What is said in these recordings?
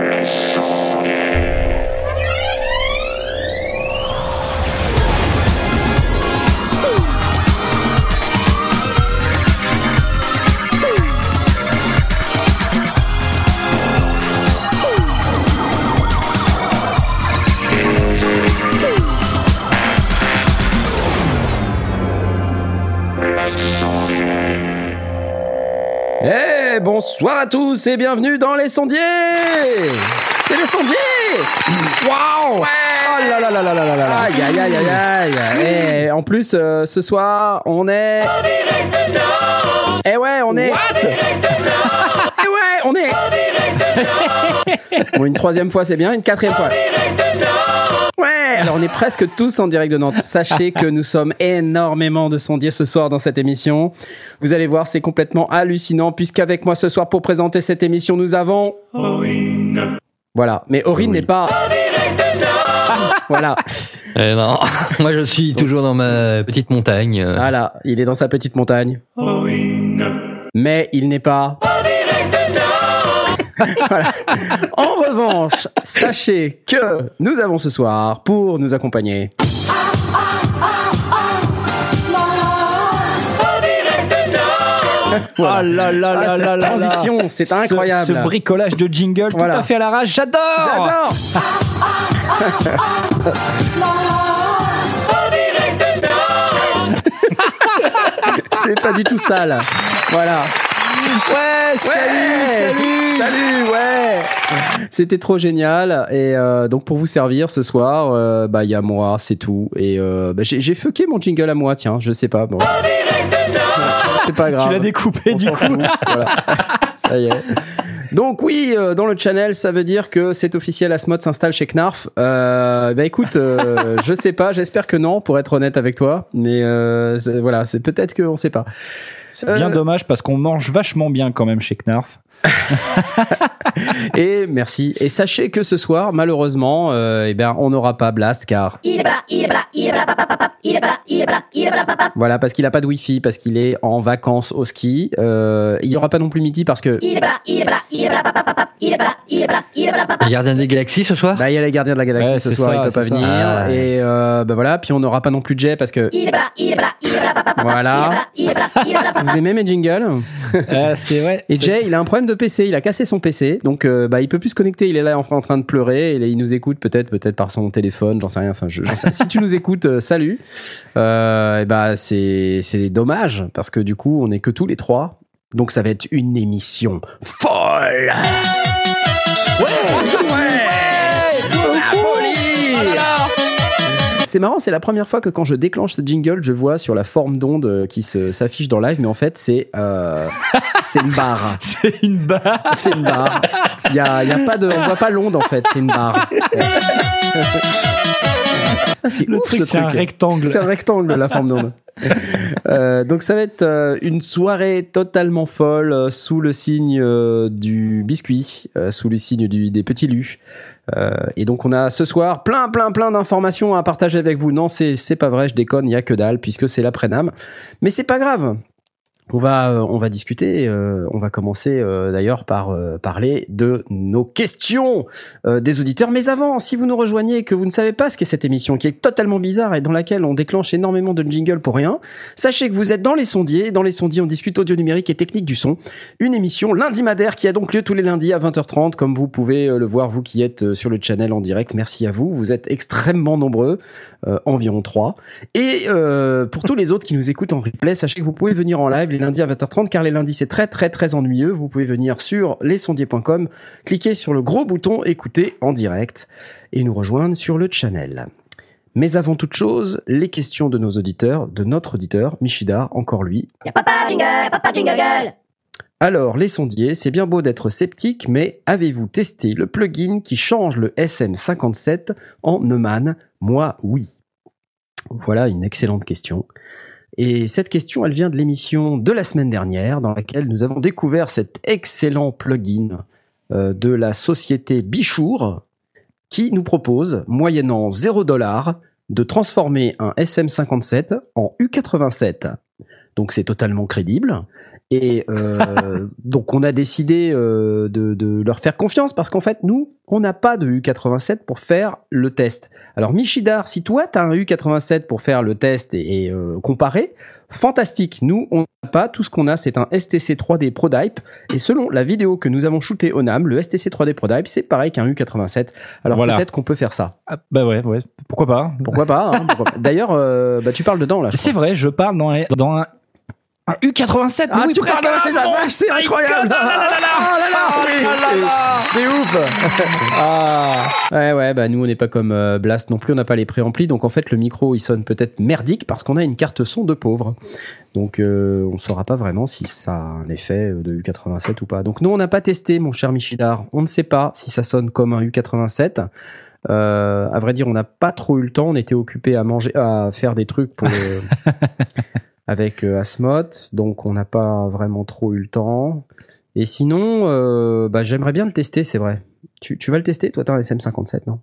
Eh, à tous et bienvenue dans Les Sondiers. C'est Les Sondiers. Waouh. Oh là là là là là là là Aïe aïe aïe aïe aïe. Et en plus, euh, ce soir, on est... Eh ouais, on est... What Eh ouais, on est... bon, une troisième fois, c'est bien. Une quatrième fois. Ouais, alors on est presque tous en direct de Nantes. Sachez que nous sommes énormément de sondiers ce soir dans cette émission. Vous allez voir, c'est complètement hallucinant puisqu'avec moi ce soir pour présenter cette émission, nous avons... Voilà, mais Aurine n'est pas... voilà, Eh non, moi je suis toujours dans ma petite montagne. voilà, il est dans sa petite montagne. Mais il n'est pas... Voilà. En revanche, sachez que nous avons ce soir, pour nous accompagner, Ah là là Ah, là là là transition, c'est Ce- incroyable. Ce, bricolage de jingle Voilà. tout à fait à l'arrache, j'adore J'adore C'est pas du tout ça là. Voilà. Ouais, salut, salut Salut, ouais C'était trop génial. Et euh, donc, pour vous servir ce soir, euh, bah, il y a moi, c'est tout. Et euh, bah, j'ai j'ai fucké mon jingle à moi, tiens, je sais pas. Bon. C'est pas grave. Tu l'as découpé On du coup. Voilà. Ça y est. Donc oui, euh, dans le channel, ça veut dire que c'est officiel, Asmod s'installe chez Knarf. Euh, bah écoute, euh, je sais pas, j'espère que non, pour être honnête avec toi. Mais c'est- voilà, c'est peut-être qu'on sait pas. C'est bien Euh, dommage parce qu'on mange vachement bien quand même chez Knarf. Et merci. Et sachez que ce soir, malheureusement, euh, eh bien, on n'aura pas Blast car Il est pas là, il est pas là, il est pas là, papa, papa, il est pas là, il est pas là, il est pas là, papa, voilà, parce qu'il a pas de Wi-Fi, parce qu'il est en vacances au ski. Euh, il y aura pas non plus Midi parce que il est pas là, il est pas là, il est pas là, papa, papa, il est pas là, il est pas là, il est pas là, papa. Les gardiens des galaxies ce soir bah il y a les gardiens de la galaxie Ouais, ce soir, ça, il peut pas ça. venir. Ah. Et euh, bah voilà, puis on n'aura pas non plus Jay parce que Il est pas là, il est pas là, il est pas là, papa, Voilà. il est pas là, il est pas là, papa. vous aimez mes jingles. Euh, c'est vrai. Et Jay, il a un problème de PC, il a cassé son PC, donc euh, bah il peut plus se connecter, il est là en, en train de pleurer, et là, il nous écoute peut-être peut-être par son téléphone, j'en sais rien. Enfin, je, sais- si tu nous écoutes, euh, salut. Euh, et bah c'est c'est dommage parce que du coup on est que tous les trois, donc ça va être une émission folle. C'est marrant, c'est la première fois que quand je déclenche ce jingle, je vois sur la forme d'onde qui s'affiche dans live, mais en fait c'est euh, c'est une barre. C'est une barre. C'est une barre. Il y a, y a pas de, on voit pas l'onde en fait, c'est une barre. Ah, c'est Le ouf, truc, ce c'est un rectangle. C'est un rectangle la forme d'onde. Euh, donc ça va être euh, une soirée totalement folle euh, sous le signe du biscuit, sous le signe du, des petits lus. Et donc on a ce soir plein plein plein d'informations à partager avec vous. Non, c'est c'est pas vrai, je déconne, il y a que dalle puisque c'est l'après-nam. Mais c'est pas grave. On va, euh, on va discuter. euh, on va commencer euh, d'ailleurs par euh, parler de nos questions euh, des auditeurs. Mais avant, si vous nous rejoignez et que vous ne savez pas ce qu'est cette émission, qui est totalement bizarre et dans laquelle on déclenche énormément de jingles pour rien, sachez que vous êtes dans les sondiers. Dans les sondiers, on discute audio numérique et technique du son. Une émission lundi madère qui a donc lieu tous les lundis à 20h30, comme vous pouvez euh, le voir, vous qui êtes sur le channel en direct. Merci à vous. Vous êtes extrêmement nombreux, environ 3. Et pour tous les autres qui nous écoutent en replay, sachez que vous pouvez venir en live les lundis à 20h30 car les lundis c'est très très très ennuyeux. Vous pouvez venir sur lesondiers.com, cliquer sur le gros bouton écouter en direct et nous rejoindre sur le channel. Mais avant toute chose, les questions de nos auditeurs, de notre auditeur, Michida, encore lui. Papa jingle, papa jingle. Alors, les sondiers, c'est bien beau d'être sceptique, mais avez-vous testé le plugin qui change le SM57 en Neumann? Moi, oui. Voilà une excellente question. Et cette question, elle vient de l'émission de la semaine dernière, dans laquelle nous avons découvert cet excellent plugin euh, de la société Bichour, qui nous propose, moyennant 0 dollar, de transformer un SM57 en U87. Donc c'est totalement crédible. Et euh, donc on a décidé euh, de, de leur faire confiance parce qu'en fait nous on n'a pas de U87 pour faire le test. Alors Michidar, si toi tu as un U87 pour faire le test et, et, euh, comparer, fantastique. Nous on n'a pas, tout ce qu'on a c'est un STC 3D ProDype et selon la vidéo que nous avons shootée au NAM, le STC 3D ProDype c'est pareil qu'un U87. Alors Voilà. peut-être qu'on peut faire ça. Ah, bah ouais, ouais. Pourquoi pas? Pourquoi pas, hein, pas. D'ailleurs euh, bah, tu parles dedans là. C'est vrai, je parle dans, un- dans un, un U87. mais Ah, oui, tu presque parles un de la monde. vache, c'est incroyable. Ah là c'est- ouf. Ah. Ouais ouais bah nous on n'est pas comme euh, Blast non plus on n'a pas les préamplis. Donc en fait le micro il sonne peut-être merdique parce qu'on a une carte son de pauvre. Donc euh, on saura pas vraiment si ça a un effet de U87 ou pas. Donc nous on n'a pas testé mon cher Michidar. On ne sait pas si ça sonne comme un U87 euh, à vrai dire on n'a pas trop eu le temps. On était occupé à manger à faire des trucs pour avec euh, Asmot donc on n'a pas vraiment trop eu le temps et sinon, euh, bah, j'aimerais bien le tester, c'est vrai. Tu, tu vas le tester, toi, t'as un SM57, non?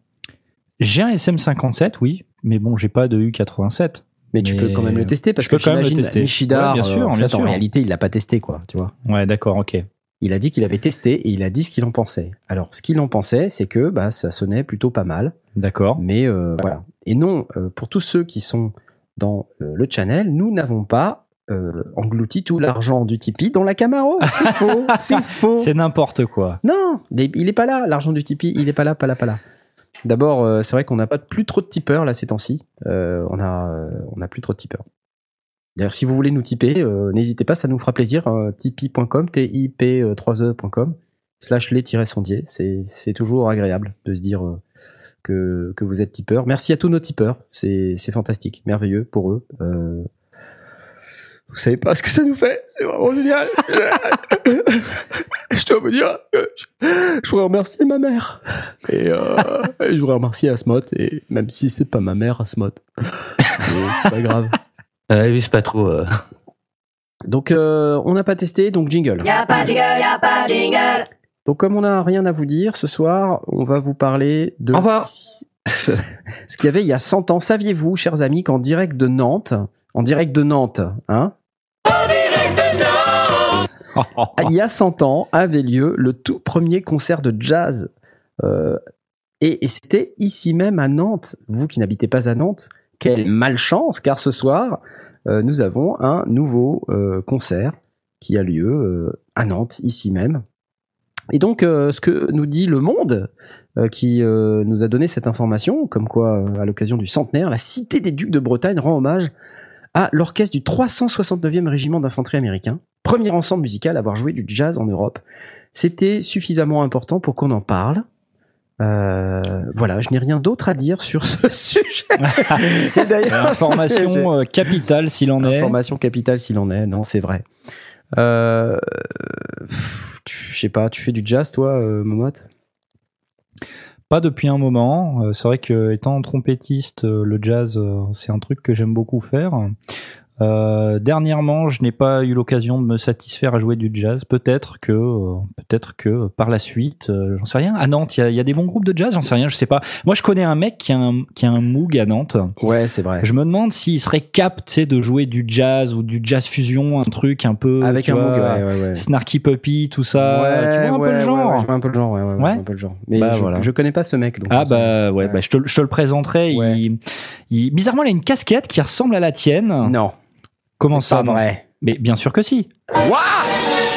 J'ai un SM57, oui, mais bon, j'ai pas de U87. Mais tu Mais peux quand même le tester parce je que j'imagine. Michidar, Ouais, bien sûr, euh, en, bien fait, en réalité, il l'a pas testé, quoi, tu vois. Ouais, d'accord, ok. Il a dit qu'il avait testé et il a dit ce qu'il en pensait. Alors, ce qu'il en pensait, c'est que bah, ça sonnait plutôt pas mal, D'accord. mais euh, voilà. Et non, euh, pour tous ceux qui sont dans euh, le channel, nous n'avons pas euh, englouti tout l'argent du Tipeee dans la Camaro. C'est faux, c'est faux. C'est n'importe quoi. Non, il est, il est pas là, l'argent du Tipeee, il est pas là, pas là, pas là. D'abord, euh, c'est vrai qu'on n'a pas plus trop de tipeurs là ces temps-ci. Euh, on a, on a plus trop de tipeurs. D'ailleurs, si vous voulez nous tiper, n'hésitez pas, ça nous fera plaisir. Euh, tipeee.com, T-I-P-3-E.com, slash les-sondiers. C'est, c'est toujours agréable de se dire que, que vous êtes tipeur. Merci à tous nos tipeurs. C'est, c'est fantastique, merveilleux pour eux. Euh, vous savez pas ce que ça nous fait, c'est vraiment génial. je dois vous dire que je, je voudrais remercier ma mère. Et, euh, et je voudrais remercier Asmot, et même si c'est pas ma mère, Asmot. C'est pas grave. Euh, oui, c'est pas trop. euh. Donc, euh, on n'a pas testé, donc jingle. Y'a pas de jingle, y'a pas de jingle. Donc, comme on n'a rien à vous dire ce soir, on va vous parler de Au revoir. ce qu'il y avait il y a 100 ans. Saviez-vous, chers amis, qu'en direct de Nantes, en direct de Nantes, hein, Ah, il y a 100 ans avait lieu le tout premier concert de jazz. Euh, et et c'était ici même à Nantes. Vous qui n'habitez pas à Nantes, quelle malchance, car ce soir, euh, nous avons un nouveau euh, concert qui a lieu à Nantes, ici même. Et donc, euh, ce que nous dit Le Monde, euh, qui euh, nous a donné cette information, comme quoi, à l'occasion du centenaire, la Cité des Ducs de Bretagne rend hommage à l'orchestre du 369e régiment d'infanterie américain, premier ensemble musical à avoir joué du jazz en Europe. C'était suffisamment important pour qu'on en parle. Euh, voilà, je n'ai rien d'autre à dire sur ce sujet. Information capitale s'il en est. Information capitale s'il en est, non, c'est vrai. Euh, je sais pas, tu fais du jazz toi, euh, Momotte Pas depuis un moment. Euh, c'est vrai que étant trompettiste, euh, le jazz, c'est un truc que j'aime beaucoup faire. Euh, dernièrement, je n'ai pas eu l'occasion de me satisfaire à jouer du jazz. Peut-être que, euh, peut-être que par la suite, euh, j'en sais rien. À Nantes, il y a- il y, a des bons groupes de jazz. J'en sais rien, je sais pas. Moi, je connais un mec qui a un, qui a un Moog à Nantes. Ouais, c'est vrai. Je me demande s'il serait cap, tu sais, de jouer du jazz ou du jazz fusion, un truc un peu Avec un vois, Moog, ouais, ouais, ouais. Snarky Puppy, tout ça. Ouais, tu vois un ouais, peu le genre. ouais, je vois un peu le genre, ouais, ouais, ouais, Ouais. un peu le genre. Mais Bah, je, voilà. je connais pas ce mec. Donc Ah bah ouais, bah, je, te, le- je te le présenterai. Il- bizarrement, il a une casquette qui ressemble à la tienne. Non. Comment ça pas vrai. Mais bien sûr que si. Quoi?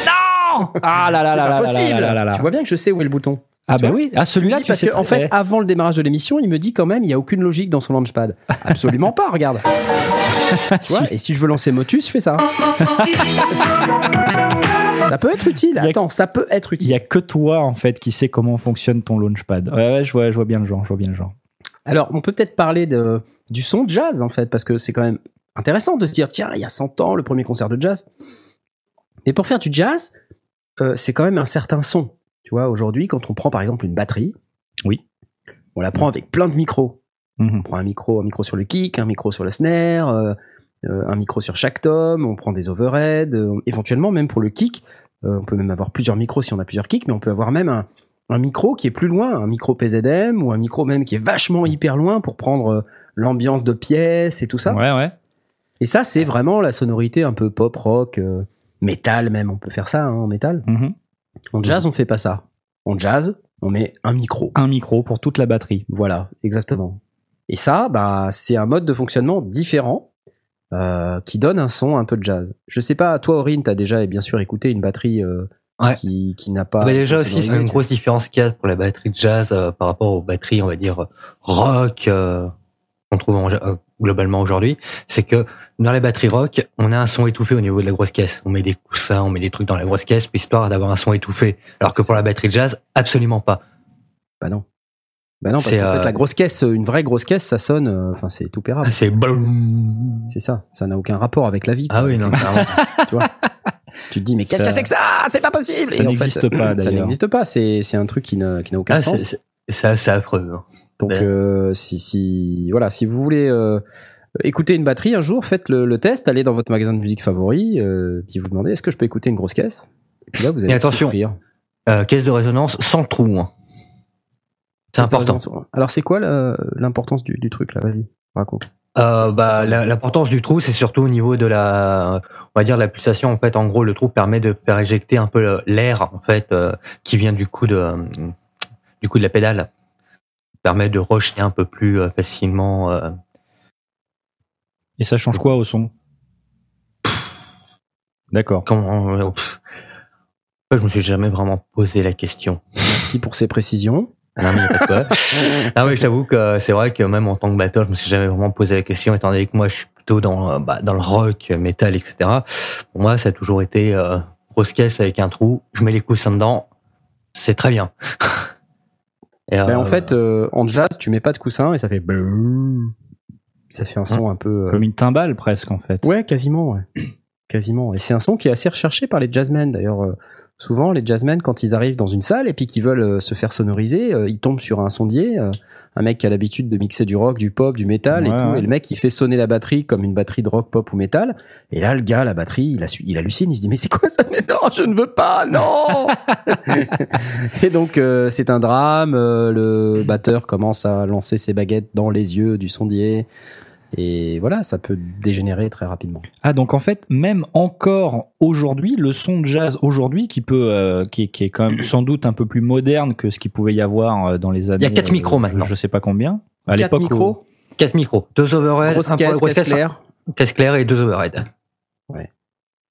Non Ah là là là là là possible. là là là. Tu vois bien que je sais où est le bouton. Ah bah oui. Ah celui-là, Il tu parce sais. que, en fait, avant le démarrage de l'émission, il me dit quand même, il y a aucune logique dans son launchpad. Absolument pas. Regarde. Tu vois, et si je veux lancer Motus, je fais ça. ça peut être utile. Il Attends, ça peut être il utile. y a que toi en fait qui sais comment fonctionne ton launchpad. Ouais, ouais, je vois, je vois bien le genre, je vois bien le genre. Alors, on peut peut-être parler de, du son de jazz, en fait, parce que c'est quand même intéressant de se dire, tiens, il y a 100 ans, le premier concert de jazz. Mais pour faire du jazz, euh, c'est quand même un certain son. Tu vois, aujourd'hui, quand on prend par exemple une batterie, Oui. on la prend avec plein de micros. Mhm. On prend un micro, un micro sur le kick, un micro sur le snare, euh, euh, un micro sur chaque tome, on prend des overheads, euh, éventuellement même pour le kick, on peut même avoir plusieurs micros si on a plusieurs kicks, mais on peut avoir même un, un micro qui est plus loin, un micro PZM ou un micro même qui est vachement hyper loin pour prendre l'ambiance de pièce et tout ça. Ouais, ouais. Et ça, c'est vraiment la sonorité un peu pop rock. euh, métal même, on peut faire ça hein, en métal. Mhm. En jazz, on fait pas ça. En jazz, on met un micro. Un micro pour toute la batterie. Voilà, exactement. Et ça, bah, c'est un mode de fonctionnement différent euh, qui donne un son un peu de jazz. Je sais pas, toi, Aurine, t'as déjà bien sûr écouté une batterie euh, Ouais. qui, qui n'a pas. Bah, déjà aussi, c'est une grosse différence qu'il y a pour la batterie de jazz euh, par rapport aux batteries, on va dire, rock euh, qu'on trouve en- euh, globalement aujourd'hui. C'est que dans les batteries rock, on a un son étouffé au niveau de la grosse caisse. On met des coussins, on met des trucs dans la grosse caisse, histoire d'avoir un son étouffé. Alors que pour la batterie jazz, absolument pas. Bah non. Bah non, parce C'est, qu'en fait, euh, la grosse caisse, une vraie grosse caisse, ça sonne. euh, Enfin, c'est tout pérable. Ah, c'est. C'est ça. Ça n'a aucun rapport avec la vie. Ah quoi, oui, non, tu vois? Tu te dis, mais qu'est-ce Ça- que c'est que ça? C'est pas possible ça n'existe pas, Ça d'ailleurs. n'existe pas. C'est c'est un truc qui n'a qui n'a aucun Ah, sens. c'est c'est assez affreux. hein. Donc, euh, si, si, voilà, si vous voulez euh, écouter une batterie un jour, faites le, le test, allez dans votre magasin de musique favori, euh, puis vous demandez est-ce que je peux écouter une grosse caisse? Et puis là, vous allez attention. souffrir. Caisse de résonance sans trou. hein. C'est de important. Alors, c'est quoi l'importance du, du truc là? Vas-y, raconte. Bah, l'importance du trou, c'est surtout au niveau de la, on va dire, la pulsation. En fait, en gros, le trou permet de faire éjecter un peu l'air, en fait, qui vient du coup de, du coup de la pédale. Permet de rejeter un peu plus euh, facilement. euh. Et ça change quoi au son? D'accord. Comment euh. Je me suis jamais vraiment posé la question. Merci pour ces précisions. Non, mais pas quoi. ah je t'avoue que c'est vrai que même en tant que batteur, je me suis jamais vraiment posé la question, étant donné que moi, je suis plutôt dans, bah, dans le rock, métal, etc. Pour moi, ça a toujours été euh, grosse caisse avec un trou. Je mets les coussins dedans, c'est très bien. Et, Ben, en euh, fait, euh, en jazz, tu mets pas de coussin et ça fait. Ça fait un son un peu. euh, Comme une timbale presque en fait. Ouais, quasiment, ouais. Quasiment. Et c'est un son qui est assez recherché par les jazzmen. D'ailleurs, souvent, les jazzmen, quand ils arrivent dans une salle et puis qu'ils veulent euh, se faire sonoriser, euh, ils tombent sur un sondier, euh, un mec qui a l'habitude de mixer du rock, du pop, du métal et tout. ouais. Et le mec, il fait sonner la batterie comme une batterie de rock, pop ou métal. Et là, le gars, la batterie, il, a, il hallucine, il se dit, mais c'est quoi ça? Mais non, je ne veux pas, non Et donc, euh, c'est un drame. le batteur commence à lancer ses baguettes dans les yeux du sondier. Et voilà, ça peut dégénérer très rapidement. Ah donc en fait même encore aujourd'hui le son de jazz aujourd'hui qui peut euh, qui, est- qui est quand même sans doute un peu plus moderne que ce qu'il pouvait y avoir euh, dans les années. Il y a quatre micros je- maintenant. Je sais pas combien. À Quatre l'époque où- micros, Quatre micros, deux overheads, grosse un caisse, grosse caisse caisse, claire. caisse claire et deux overheads.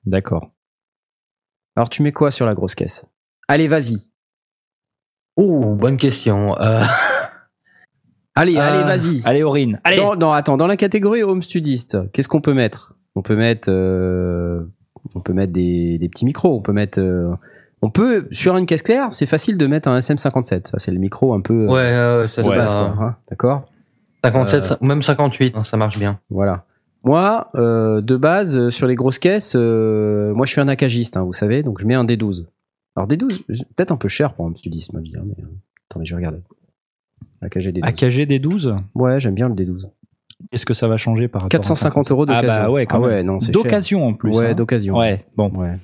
D'accord. Alors tu mets quoi sur la grosse caisse? Allez, vas-y. Oh, bonne question. Euh, Allez, Euh, allez, vas-y. Allez Aurine. Allez. Non, non, attends, dans la catégorie home studiste, qu'est-ce qu'on peut mettre? On peut mettre, euh, on peut mettre des, des petits micros. On peut mettre, euh, on peut sur une caisse claire, c'est facile de mettre un SM57. Ça, c'est le micro un peu euh, ouais, euh, ça se base, passe, quoi, hein, D'accord? 57, même 58, hein, ça marche bien. Voilà. Moi, euh, de base, sur les grosses caisses, euh, moi, je suis un acagiste, hein, vous savez, donc je mets un D12. Alors D12, peut-être un peu cher pour un studiste, ma vie. hein, mais, attendez, je vais regarder. AKG D12. AKG des 12. Ouais, j'aime bien le D12. Qu'est-ce que ça va changer par rapport à 450 euros Ah d'occasion. bah ouais, quand Ah même. ouais, non, c'est cher. D'occasion en plus. Ouais, hein. d'occasion. Ouais, bon. Ouais.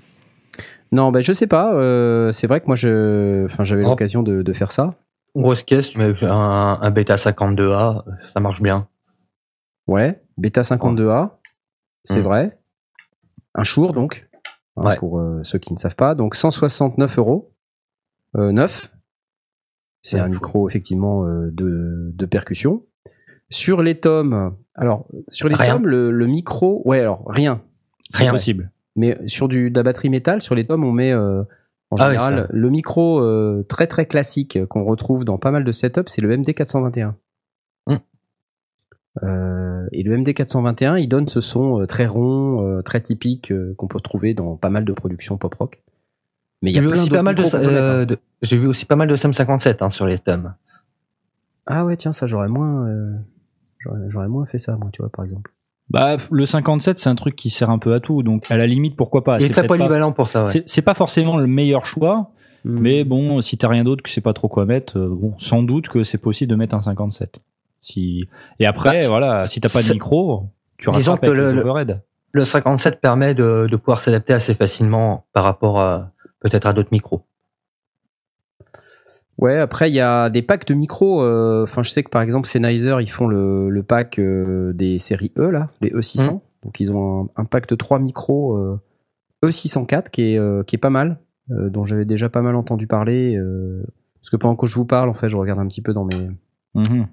Non, ben je sais pas. euh, c'est vrai que moi, je, enfin, j'avais Oh. l'occasion de, de faire ça. Grosse caisse, mets un, un bêta 52A, ça marche bien. Ouais. Beta 52A, c'est vrai. Un Shure donc, hein, Ouais. pour euh, ceux qui ne savent pas. Donc 169 euros, euh, neuf. C'est un micro effectivement euh, de, de percussion. Sur les tomes, alors sur les Rien. tomes, le, le micro, ouais, alors rien. C'est Rien. possible. Mais sur du, de la batterie métal, sur les tomes, on met euh, en Ah général le micro euh, très très classique qu'on retrouve dans pas mal de setups, c'est le MD421. Hmm. Euh, et le MD421, il donne ce son très rond, très typique qu'on peut retrouver dans pas mal de productions pop rock. Mais il y J'ai a vu aussi pas mal de, peut mettre, hein. euh, de- j'ai vu aussi pas mal de SM57 hein, sur les tomes. Ah ouais, tiens, ça j'aurais moins, euh, j'aurais, moins fait ça, moi, tu vois, par exemple. Bah le 57 c'est un truc qui sert un peu à tout donc à la limite pourquoi pas. Il est C'est très pas- polyvalent pour ça. Ouais. C'est pas forcément le meilleur choix, Hmm. mais bon, si t'as rien d'autre que c'est pas trop quoi mettre, euh, bon, sans doute que c'est possible de mettre un 57. Si et après, Bah, voilà, si t'as pas de micro, tu Disons rattrapes le- les le- overheads. Le 57 permet de, de pouvoir s'adapter assez facilement par rapport à peut-être à d'autres micros. Ouais, après il y a des packs de micros. euh, Enfin, je sais que par exemple Sennheiser, ils font le, le pack euh, des séries E là, les E600. Mhm. Donc ils ont un, un pack de trois micros euh, E604 qui est, qui est pas mal, dont j'avais déjà pas mal entendu parler. parce que pendant que je vous parle, en fait, je regarde un petit peu dans mes, Mhm.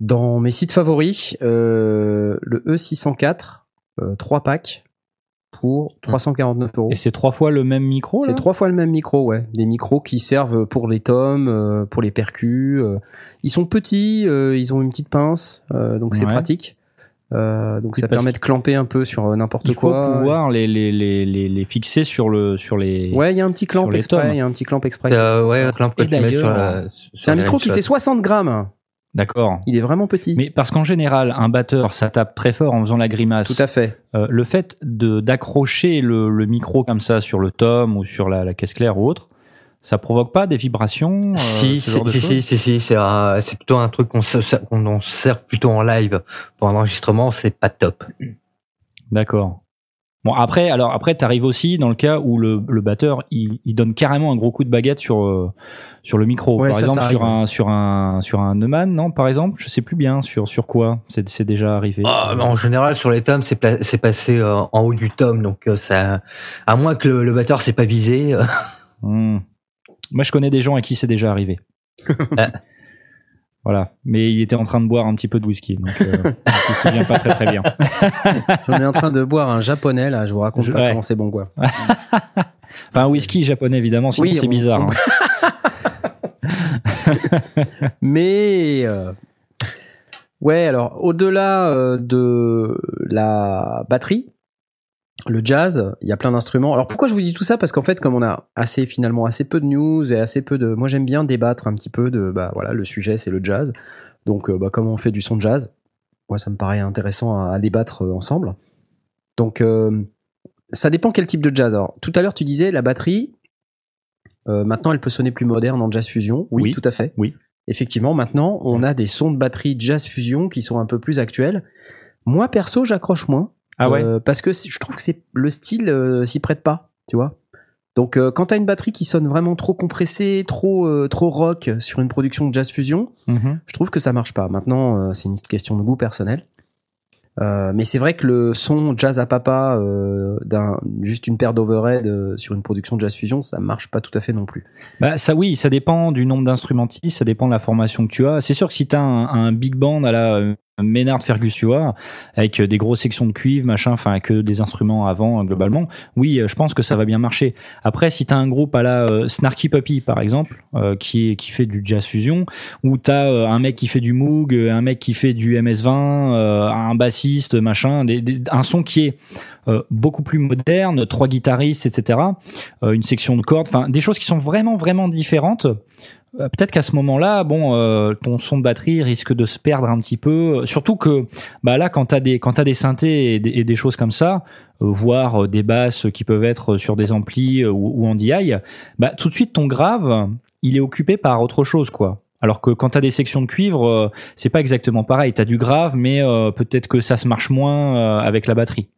dans mes sites favoris. le E604, 3 packs pour 349 euros. Et c'est trois fois le même micro C'est trois fois le même micro, ouais. Des micros qui servent pour les tomes, euh, pour les percus. euh. Ils sont petits, euh, ils ont une petite pince, euh, donc c'est Ouais. pratique. Euh, donc Oui, ça permet de clamper un peu sur n'importe Il faut quoi. pouvoir les, les, les, les, les fixer sur, le, sur les. Ouais, il y a un petit clamp exprès. Il y a un petit clamp exprès. Euh, ouais, un clamp que Et tu mets sur d'ailleurs, la. C'est un micro qui fait 60 grammes. D'accord. Il est vraiment petit. Mais parce qu'en général, un batteur, ça tape très fort en faisant la grimace. Tout à fait. Euh, le fait de d'accrocher le, le micro comme ça sur le tome ou sur la, la caisse claire ou autre, ça provoque pas des vibrations euh, Si, ce si, genre de si, si, si, si, c'est plutôt un truc qu'on en sert plutôt en live. Pour un enregistrement, c'est pas top. D'accord. Bon après, alors après, t'arrives aussi dans le cas où le, le batteur il, il donne carrément un gros coup de baguette sur euh, sur le micro. Ouais, par ça, exemple ça sur un sur un sur un Neumann, non Par exemple, je sais plus bien sur sur quoi. C'est c'est déjà arrivé. Ah, mais en général, sur les tomes, c'est pla- passé euh, en haut du tome, donc euh, ça, à moins que le, le batteur s'est pas visé. euh, Hmm. Moi, je connais des gens à qui c'est déjà arrivé. Ah. voilà. Mais il était en train de boire un petit peu de whisky, donc euh, je me souviens pas très très bien. On est en train de boire un japonais là. Je vous raconte Je- pas ouais. comment c'est bon quoi. Enfin, un whisky japonais évidemment, sinon Oui, c'est bizarre. on- hein. Mais euh, ouais, alors au-delà euh, de la batterie, le jazz, il y a plein d'instruments. Alors pourquoi je vous dis tout ça? Parce qu'en fait, comme on a assez finalement assez peu de news et assez peu de, moi j'aime bien débattre un petit peu de, bah voilà, le sujet c'est le jazz. Donc euh, bah, comme on fait du son de jazz, moi ça me paraît intéressant à, à débattre ensemble. Donc ça dépend quel type de jazz. Alors tout à l'heure tu disais la batterie. Euh, maintenant, elle peut sonner plus moderne en jazz fusion. Oui, Oui. tout à fait. Oui. Effectivement, maintenant, on a des sons de batterie jazz fusion qui sont un peu plus actuels. Moi, perso, j'accroche moins. Ah ouais. Euh, parce que je trouve que c'est le style euh, s'y prête pas, tu vois. Donc, euh, quand t'as une batterie qui sonne vraiment trop compressée, trop euh, trop rock sur une production de jazz fusion, Mhm. je trouve que ça marche pas. Maintenant, euh, c'est une question de goût personnel. Euh, mais c'est vrai que le son jazz à papa euh, d'un juste une paire d'overhead euh, sur une production de jazz fusion, ça marche pas tout à fait non plus. Bah, ça oui, ça dépend du nombre d'instrumentistes, ça dépend de la formation que tu as. C'est sûr que si tu as un, un big band à la Maynard Fergus, tu vois, avec des grosses sections de cuivre, machin, enfin que des instruments avant euh, globalement, oui, euh, je pense que ça va bien marcher. Après, si tu as un groupe à la euh, Snarky Puppy par exemple, qui fait du jazz fusion, ou tu as un mec qui fait du Moog, un mec qui fait du MS20, euh, un bassiste, machin, un son qui est beaucoup plus moderne, trois guitaristes, etc. une section de cordes, enfin des choses qui sont vraiment vraiment différentes. Euh, Peut-être qu'à ce moment-là, bon, euh, ton son de batterie risque de se perdre un petit peu. Surtout que, bah là, quand t'as des quand t'as des synthés et des, et des choses comme ça, euh, voire euh, des basses qui peuvent être sur des amplis euh, ou, ou en DI, bah tout de suite ton grave, il est occupé par autre chose, quoi. Alors que quand t'as des sections de cuivre, euh, c'est pas exactement pareil. T'as du grave, mais euh, peut-être que ça se marche moins euh, avec la batterie.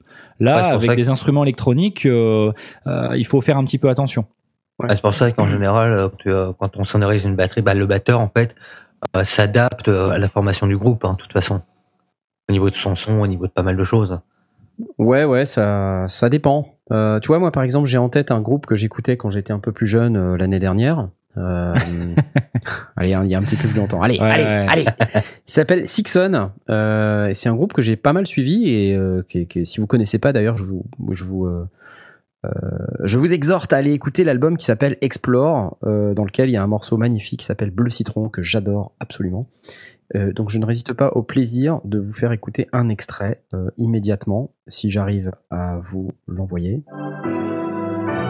Là, Ouais, avec que- des instruments électroniques, euh, euh, il faut faire un petit peu attention. Ah, c'est pour ça qu'en général, euh, euh, quand on sonorise une batterie, bah, le batteur, en fait, euh, s'adapte à la formation du groupe, hein, de toute façon. Au niveau de son son, au niveau de pas mal de choses. Ouais, ouais, ça, ça dépend. Euh, tu vois, moi, par exemple, j'ai en tête un groupe que j'écoutais quand j'étais un peu plus jeune euh, l'année dernière. Euh, allez, hein, il y a un petit peu plus longtemps. Allez, Ouais, allez, ouais. allez. Il s'appelle Sixon. Euh, c'est un groupe que j'ai pas mal suivi et euh, qui, qui- si vous connaissez pas, d'ailleurs, je vous, je vous, je vous exhorte à aller écouter l'album qui s'appelle Explore, euh, dans lequel il y a un morceau magnifique qui s'appelle Bleu Citron que j'adore absolument. Euh, donc je ne résiste pas au plaisir de vous faire écouter un extrait euh, immédiatement, si j'arrive à vous l'envoyer,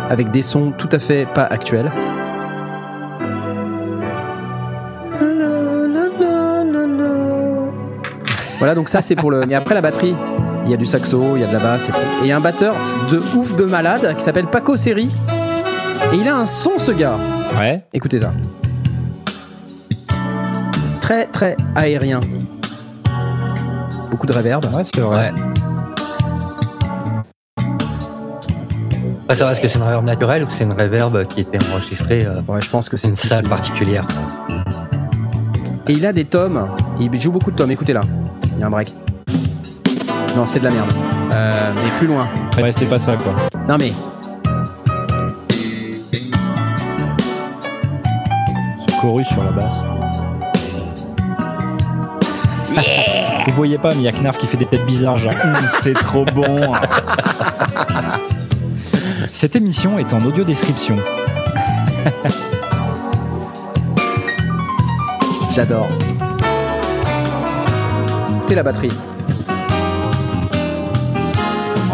avec des sons tout à fait pas actuels. Voilà, donc ça c'est pour le. Et après la batterie, il y a du saxo, il y a de la basse et tout. Et il y a un batteur de ouf de malade qui s'appelle Paco Seri. Et il a un son ce gars. Ouais. Écoutez ça. Très très aérien. Beaucoup de reverb. Ouais, c'est vrai. Ouais. Pas savoir est-ce que c'est une reverb naturelle ou que c'est une reverb qui était enregistrée euh, Ouais, je pense que c'est une salle particulière? Et il a des tomes. Il joue beaucoup de tomes. Écoutez là. Il y a un break. Non, c'était de la merde. Euh, mais plus loin. Ouais, c'était pas ça, quoi. Non, mais. Ce chorus sur la basse. Vous voyez pas, mais il y a Knarf qui fait des têtes bizarres, genre hum, c'est trop bon. Cette émission est en audio description. J'adore. T'es la batterie.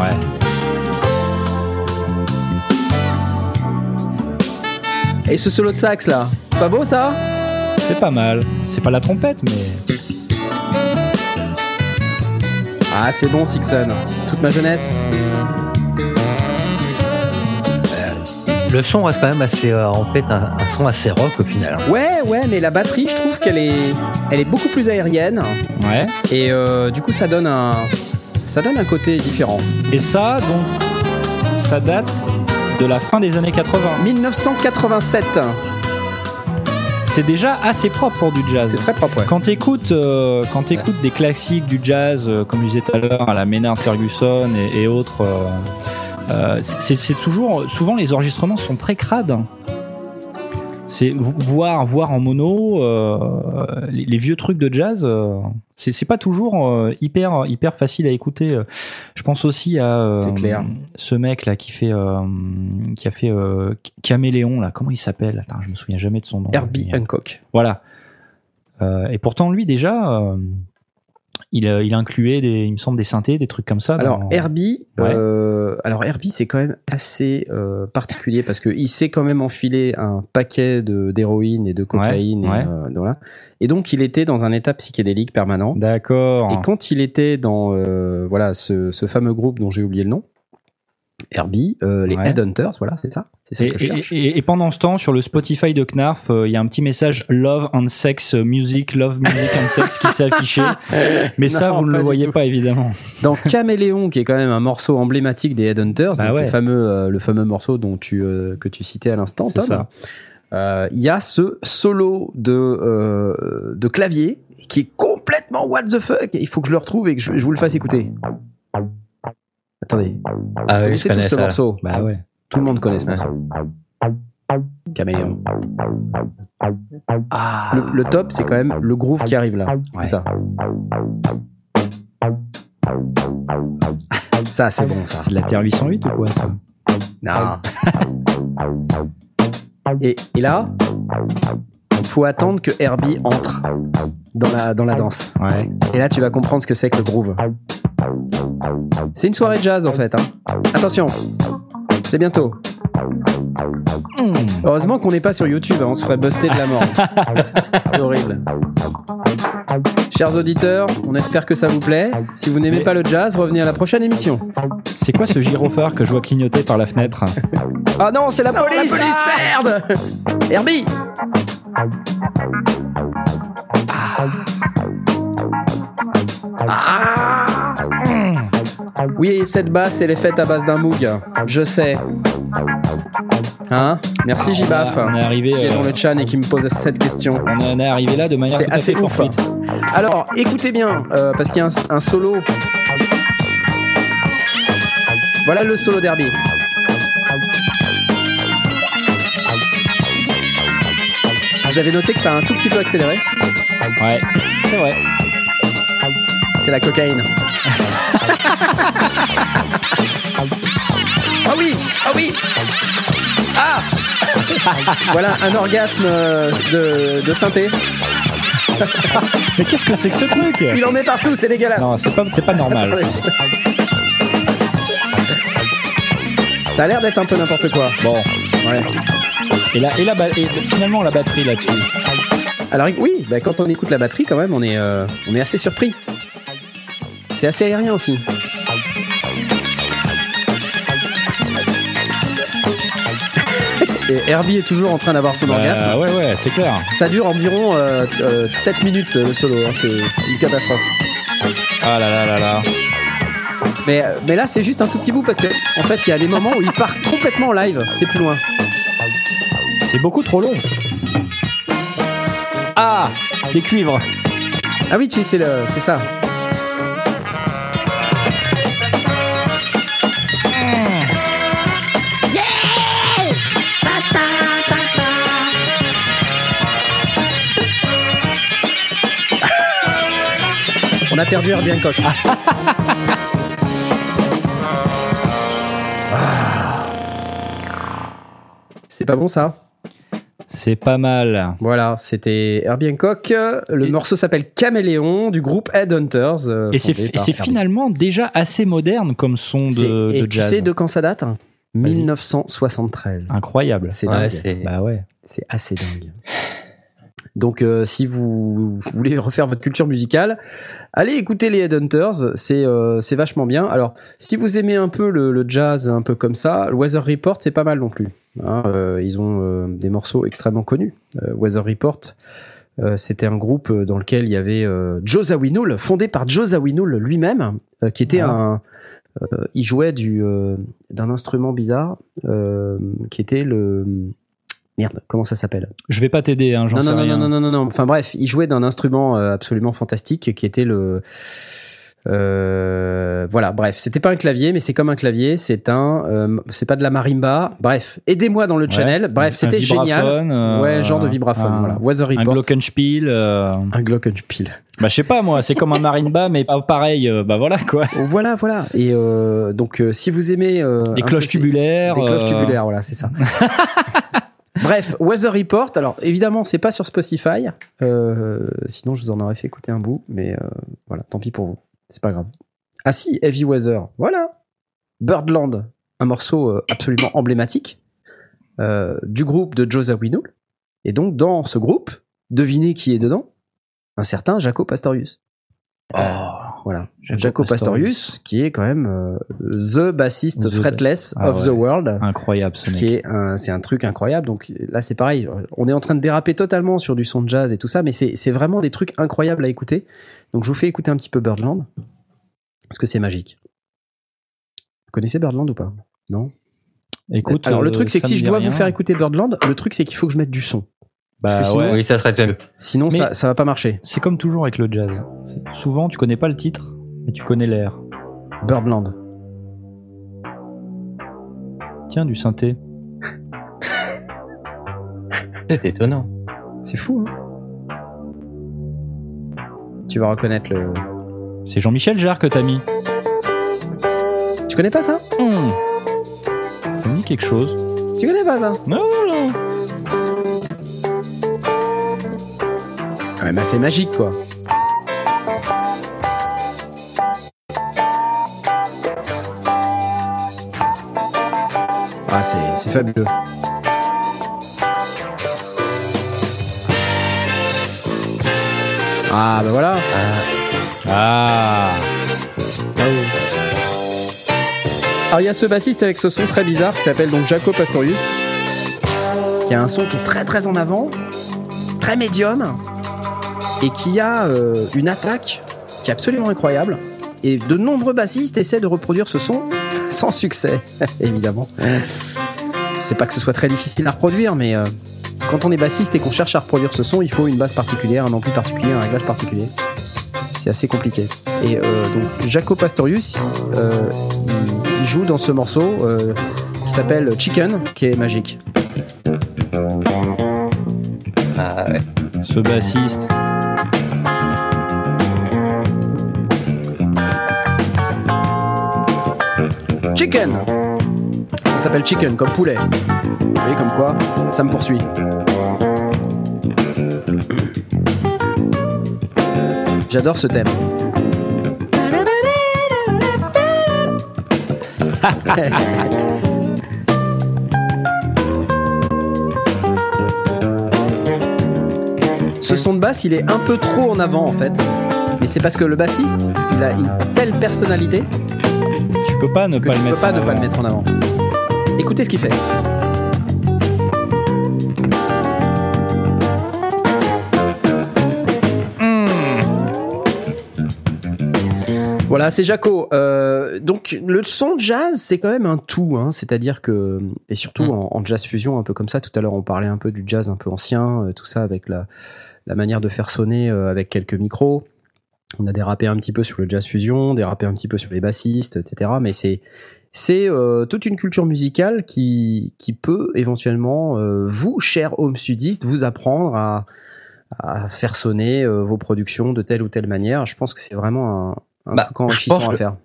Ouais. Et ce solo de sax là, c'est pas beau ça? C'est pas mal. C'est pas la trompette, mais Ah, c'est bon Sixon. Toute ma jeunesse. Le son reste quand même assez, euh, en fait, un, un son assez rock au final. Ouais, ouais, mais la batterie, je trouve qu'elle est, elle est beaucoup plus aérienne ouais. et euh, du coup, ça donne un, ça donne un côté différent. Et ça, donc, ça date de la fin des années 80. 1987. C'est déjà assez propre pour du jazz. C'est très propre. Ouais. Quand t'écoutes, euh, quand t'écoutes des classiques du jazz, euh, comme je disais tout à l'heure, à la Maynard Ferguson et, et autres, euh, c'est toujours, souvent les enregistrements sont très crades. C'est vo- voir, voir en mono euh, les, les vieux trucs de jazz. euh, c'est c'est pas toujours euh, hyper, hyper facile à écouter. Je pense aussi à euh, C'est clair. ce mec là qui fait, euh, qui a fait euh, Caméléon là. Comment il s'appelle? Attends, je me souviens jamais de son nom. Herbie Hancock. voilà. Euh, et pourtant, lui, déjà, euh, il, euh, il incluait, des, il me semble, des synthés, des trucs comme ça. Alors dans- Herbie, Ouais. euh, alors Herbie, c'est quand même assez euh, particulier parce que il s'est quand même enfilé un paquet de d'héroïne et de cocaïne. Ouais, et, euh, voilà. et donc il était dans un état psychédélique permanent. D'accord. Et quand il était dans euh, voilà ce, ce fameux groupe dont j'ai oublié le nom, Herbie, euh, les. Headhunters, voilà, c'est ça, ça Et, que je et- cherche. et- et pendant ce temps, sur le Spotify de Knarf, euh, il y a un petit message Love and Sex Music, Love Music and Sex qui s'est affiché. Mais ça, vous ne le voyez tout. pas, évidemment. Dans Caméléon, qui est quand même un morceau emblématique des Headhunters, Bah ouais. le fameux euh, le fameux morceau dont tu euh, que tu citais à l'instant, C'est Tom. ça. Euh, Il y a ce solo de euh, de clavier qui est complètement what the fuck. Il faut que je le retrouve et que je, je vous le fasse écouter. Attendez, Ah vous oui, je connaissez tous connais ce ça. morceau? Bah ouais. Tout le monde connaît ce morceau. Caméléon. Ah. Le, le top, c'est quand même le groove qui arrive là. Ouais. Ça. Ça, c'est bon, ça. C'est de la Terre 808 ou quoi, ça Non. Et, et là, il faut attendre que Herbie entre dans la, dans la danse. Ouais. Et là, tu vas comprendre ce que c'est que le groove. C'est une soirée jazz, en fait. hein. Attention, c'est bientôt. Mmh. Heureusement qu'on n'est pas sur YouTube, hein, on se ferait buster de la mort. c'est horrible. Chers auditeurs, on espère que ça vous plaît. Si vous n'aimez Mais- pas le jazz, revenez à la prochaine émission. C'est quoi ce gyrophare que je vois clignoter par la fenêtre Ah non, c'est la police, merde Herbie Ah. Oui, cette basse, elle est faite à base d'un moog. Je sais. Hein? Merci Gibaf, On est arrivé, qui est dans euh, le chan et qui me pose cette question. on en est arrivé là de manière à assez fait ouf. fortuite. Alors, écoutez bien, euh, parce qu'il y a un, un solo. Voilà le solo derby. Vous avez noté que ça a un tout petit peu accéléré? Ouais, c'est vrai. C'est la cocaïne. Ah oui Ah oui Ah Voilà un orgasme euh, de, de synthé. Mais qu'est-ce que c'est que ce truc? Il en met partout, c'est dégueulasse. Non, c'est pas, c'est pas normal. ça. A l'air d'être un peu n'importe quoi. Bon, Ouais. et, là, et, la, ba- et finalement la batterie là-dessus? Alors oui, bah, quand on écoute la batterie, quand même, on est, euh, on est assez surpris. C'est assez aérien aussi. Et Herbie est toujours en train d'avoir son orgasme. Bah, ouais, ouais, c'est clair. Ça dure environ euh, euh, 7 minutes le solo, hein, c'est une catastrophe. Ah là là là là. Mais, euh, mais là c'est juste un tout petit bout parce que en fait il y a des moments où il part complètement en live, c'est plus loin. C'est beaucoup trop long. Ah Les cuivres. Ah oui, c'est ça. A perdu Herbie Hancock. Ah. C'est pas bon ça? C'est pas mal. Voilà, c'était Herbie Hancock. Le Et- morceau s'appelle Caméléon du groupe Headhunters. euh, Et c'est finalement déjà assez moderne comme son de, Et de tu sais de quand ça date? Vas-y. 1973. Incroyable. C'est Ouais, dingue. c'est Bah ouais. C'est assez dingue. Donc, euh, si vous voulez refaire votre culture musicale, allez écouter les Headhunters. C'est euh, c'est vachement bien. Alors, si vous aimez un peu le, le jazz, un peu comme ça, le Weather Report, c'est pas mal non plus. Hein, euh, ils ont euh, des morceaux extrêmement connus. Euh, Weather Report, euh, c'était un groupe dans lequel il y avait euh, Joe Zawinul, fondé par Joe Zawinul lui-même, euh, qui était Ah. un. euh, il jouait du euh, d'un instrument bizarre euh, qui était le merde comment ça s'appelle? Je vais pas t'aider, hein, j'en non, sais non, non, rien. non, non, non, non. Enfin bref, il jouait d'un instrument euh, absolument fantastique qui était le. euh, voilà, bref, c'était pas un clavier, mais c'est comme un clavier. C'est un, euh, c'est pas de la marimba. Bref, aidez-moi dans le Ouais. channel. Bref, Un c'était génial. euh, ouais, genre de vibraphone. un- voilà, Weather Un Report. glockenspiel. euh, Un glockenspiel. Bah je sais pas moi, c'est comme un marimba mais pas pareil. bah voilà quoi. Oh, voilà, voilà. Et donc, si vous aimez un cloches peu tubulaires. Des cloches tubulaires, voilà, c'est ça. Bref, Weather Report. Alors, évidemment, c'est pas sur Spotify. Euh, sinon, je vous en aurais fait écouter un bout. Mais euh, voilà, tant pis pour vous. C'est pas grave. Ah si, Heavy Weather. Voilà. Birdland, un morceau euh, absolument emblématique du groupe de Joe Zawinul. Et donc, dans ce groupe, devinez qui est dedans? Un certain Jaco Pastorius. Oh, Voilà. Jaco Pastorius. Qui est quand même euh, the bassiste The fretless bass- ah of the world incroyable ce mec. qui est un, c'est un truc incroyable. Donc là, c'est pareil. On est en train de déraper totalement sur du son de jazz et tout ça, mais c'est, c'est vraiment des trucs incroyables à écouter. Donc je vous fais écouter un petit peu Birdland parce que c'est magique. Vous connaissez Birdland ou pas? Non? Écoute, Alors le euh, truc, c'est que si je dois rien. vous faire écouter Birdland, le truc, c'est qu'il faut que je mette du son. Bah, parce que sinon- ouais. Oui, ça serait mieux. Sinon, Mais- ça, ça va pas marcher. C'est comme toujours avec le jazz. Souvent, tu connais pas le titre, mais tu connais l'air. Birdland. Tiens, du synthé. C'est étonnant. C'est fou. Hein tu vas reconnaître le. C'est Jean-Michel Jarre que t'as mis. Tu connais pas ça? Hmm. Ça me dit quelque chose. Tu connais pas ça? Non, non. Même assez magique, quoi. Ah, c'est fabuleux. Ah, bah voilà. Ah. Alors, il y a ce bassiste avec ce son très bizarre qui s'appelle donc Jaco Pastorius, qui a un son qui est très très en avant, très médium, et qui a euh, une attaque qui est absolument incroyable. Et de nombreux bassistes essaient de reproduire ce son sans succès, évidemment. C'est pas que ce soit très difficile à reproduire, mais euh, quand on est bassiste et qu'on cherche à reproduire ce son, il faut une basse particulière, un ampli particulier, un réglage particulier. C'est assez compliqué. Et euh, donc Jaco Pastorius, il, joue dans ce morceau qui s'appelle Chicken, qui est magique. Ah ouais. Ce bassiste. Chicken Ça s'appelle Chicken, comme poulet. Vous voyez, comme quoi, ça me poursuit. J'adore ce thème. Ce son de basse, il est un peu trop en avant en fait. Mais c'est parce que le bassiste, il a une telle personnalité peux pas ne que pas tu le peux mettre. pas ne pas le mettre en avant. Écoutez ce qu'il fait. Voilà, c'est Jaco. Euh, donc le son de jazz, c'est quand même un tout, hein. c'est-à-dire que et surtout Mm. en, en jazz fusion, un peu comme ça. Tout à l'heure, on parlait un peu du jazz un peu ancien, euh, tout ça avec la, la manière de faire sonner euh, avec quelques micros. On a dérapé un petit peu sur le jazz fusion, dérapé un petit peu sur les bassistes, etc. Mais c'est c'est euh, toute une culture musicale qui, qui peut éventuellement, euh, vous, cher home studiste, vous apprendre à, à faire sonner euh, vos productions de telle ou telle manière. Je pense que c'est vraiment un, un Bah, truc enrichissant à faire.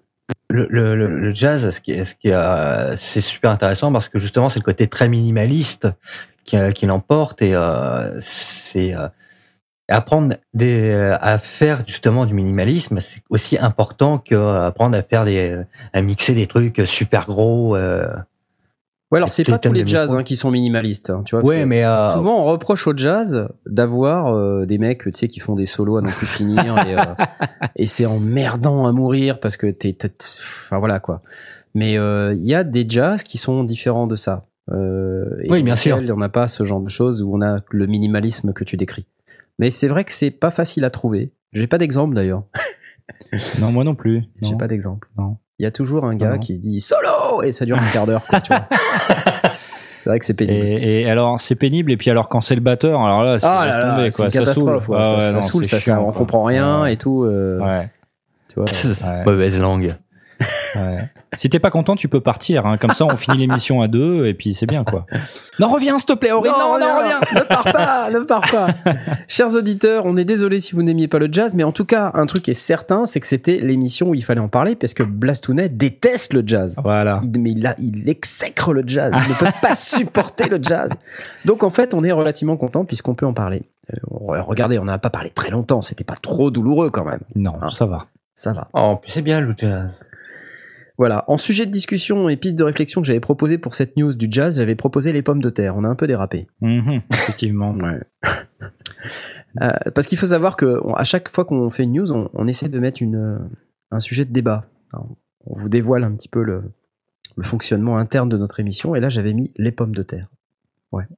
Le, le, le, le jazz, ce qui est, ce qui est, c'est super intéressant parce que justement, c'est le côté très minimaliste qui, qui l'emporte et c'est apprendre des, euh, à faire justement du minimalisme, c'est aussi important que euh, apprendre à faire des, à mixer des trucs super gros. Euh. Ouais, alors c'est pas tous les jazz hein, qui sont minimalistes. hein, tu vois, Ouais, mais euh, Souvent, on reproche au jazz d'avoir euh, des mecs, tu sais, qui font des solos à non plus finir et, euh, et c'est emmerdant à mourir parce que t'es, enfin voilà quoi. Mais euh, il y a des jazz qui sont différents de ça. Euh, et Oui, bien sûr. lesquels On n'a pas ce genre de choses où on a le minimalisme que tu décris. Mais c'est vrai que c'est pas facile à trouver. J'ai pas d'exemple d'ailleurs. Non, moi non plus. J'ai pas d'exemple. Non. Il y a toujours un gars Non. qui se dit solo et ça dure un quart d'heure. c'est vrai que c'est pénible. Et, et alors c'est pénible et puis alors quand c'est le batteur alors là c'est Ah tomber, quoi une ça catastrophe. saoule ouais, Ah ça, ouais, ça non, saoule, ça, on comprend rien Ouais. et tout. euh, ouais, tu vois. Ouais. mauvaise langue. Ouais. si t'es pas content tu peux partir hein. comme ça on finit l'émission à deux et puis c'est bien quoi non reviens s'il te plaît Aurélien non non reviens ne pars pas, ne pars pas. Chers auditeurs, on est désolé si vous n'aimiez pas le jazz, mais en tout cas, un truc est certain, c'est que c'était l'émission où il fallait en parler parce que Blastounet déteste le jazz. voilà Il, mais il, a- il exècre le jazz. Il ne peut pas supporter le jazz. Donc en fait, on est relativement content puisqu'on peut en parler. Euh, on- regardez, on n'a pas parlé très longtemps. C'était pas trop douloureux quand même. non Ah. ça va Ça va. Oh, en plus, c'est bien le jazz. Voilà. En sujet de discussion et piste de réflexion que j'avais proposé pour cette news du jazz, j'avais proposé les pommes de terre. On a un peu dérapé. Mhm, effectivement Ouais. Euh, parce qu'il faut savoir que on- à chaque fois qu'on fait une news, on, on essaie de mettre une, euh, un sujet de débat. Alors, on vous dévoile un petit peu le, le fonctionnement interne de notre émission. Et là, j'avais mis les pommes de terre.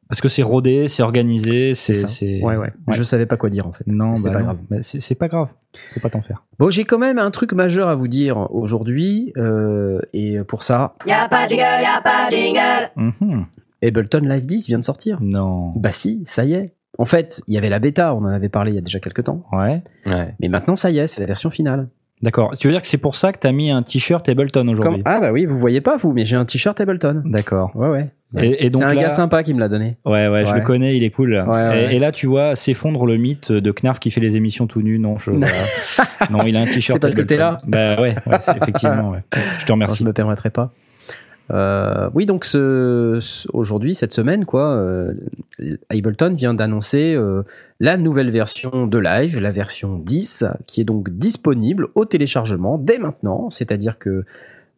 Parce que c'est rodé c'est organisé c'est c'est Ouais, ouais. Je savais pas quoi dire en fait. non C'est bah pas non. grave. Mais c'est c'est pas grave faut pas t'en faire Bon, j'ai quand même un truc majeur à vous dire aujourd'hui. euh, et pour ça, Y'a pas de jingle, y'a pas de jingle. Mhm. Ableton Live 10 vient de sortir. non Bah si, ça y est. En fait, il y avait la bêta, on en avait parlé il y a déjà quelques temps. ouais Ouais. Mais maintenant, ça y est, c'est la version finale. D'accord tu veux dire que c'est pour ça que t'as mis un t-shirt Ableton aujourd'hui Comme- Ah bah oui, vous voyez pas vous, mais j'ai un t-shirt Ableton. d'accord Ouais, ouais. et, et donc C'est un là- gars sympa qui me l'a donné. Ouais, ouais, je Ouais. le connais, il est cool. Ouais, ouais. Et, là, tu vois, s'effondre le mythe de Knarf qui fait les émissions tout nu. Non, je, voilà. non, il a un t-shirt. C'est parce que t'es là. Bah ouais, ouais, c'est- effectivement. Ouais. Je te Non, je remercie. me permettrai pas. Euh, oui, donc aujourd'hui, cette semaine, quoi, euh, Ableton vient d'annoncer euh, la nouvelle version de Live, la version 10, qui est donc disponible au téléchargement dès maintenant. C'est-à-dire que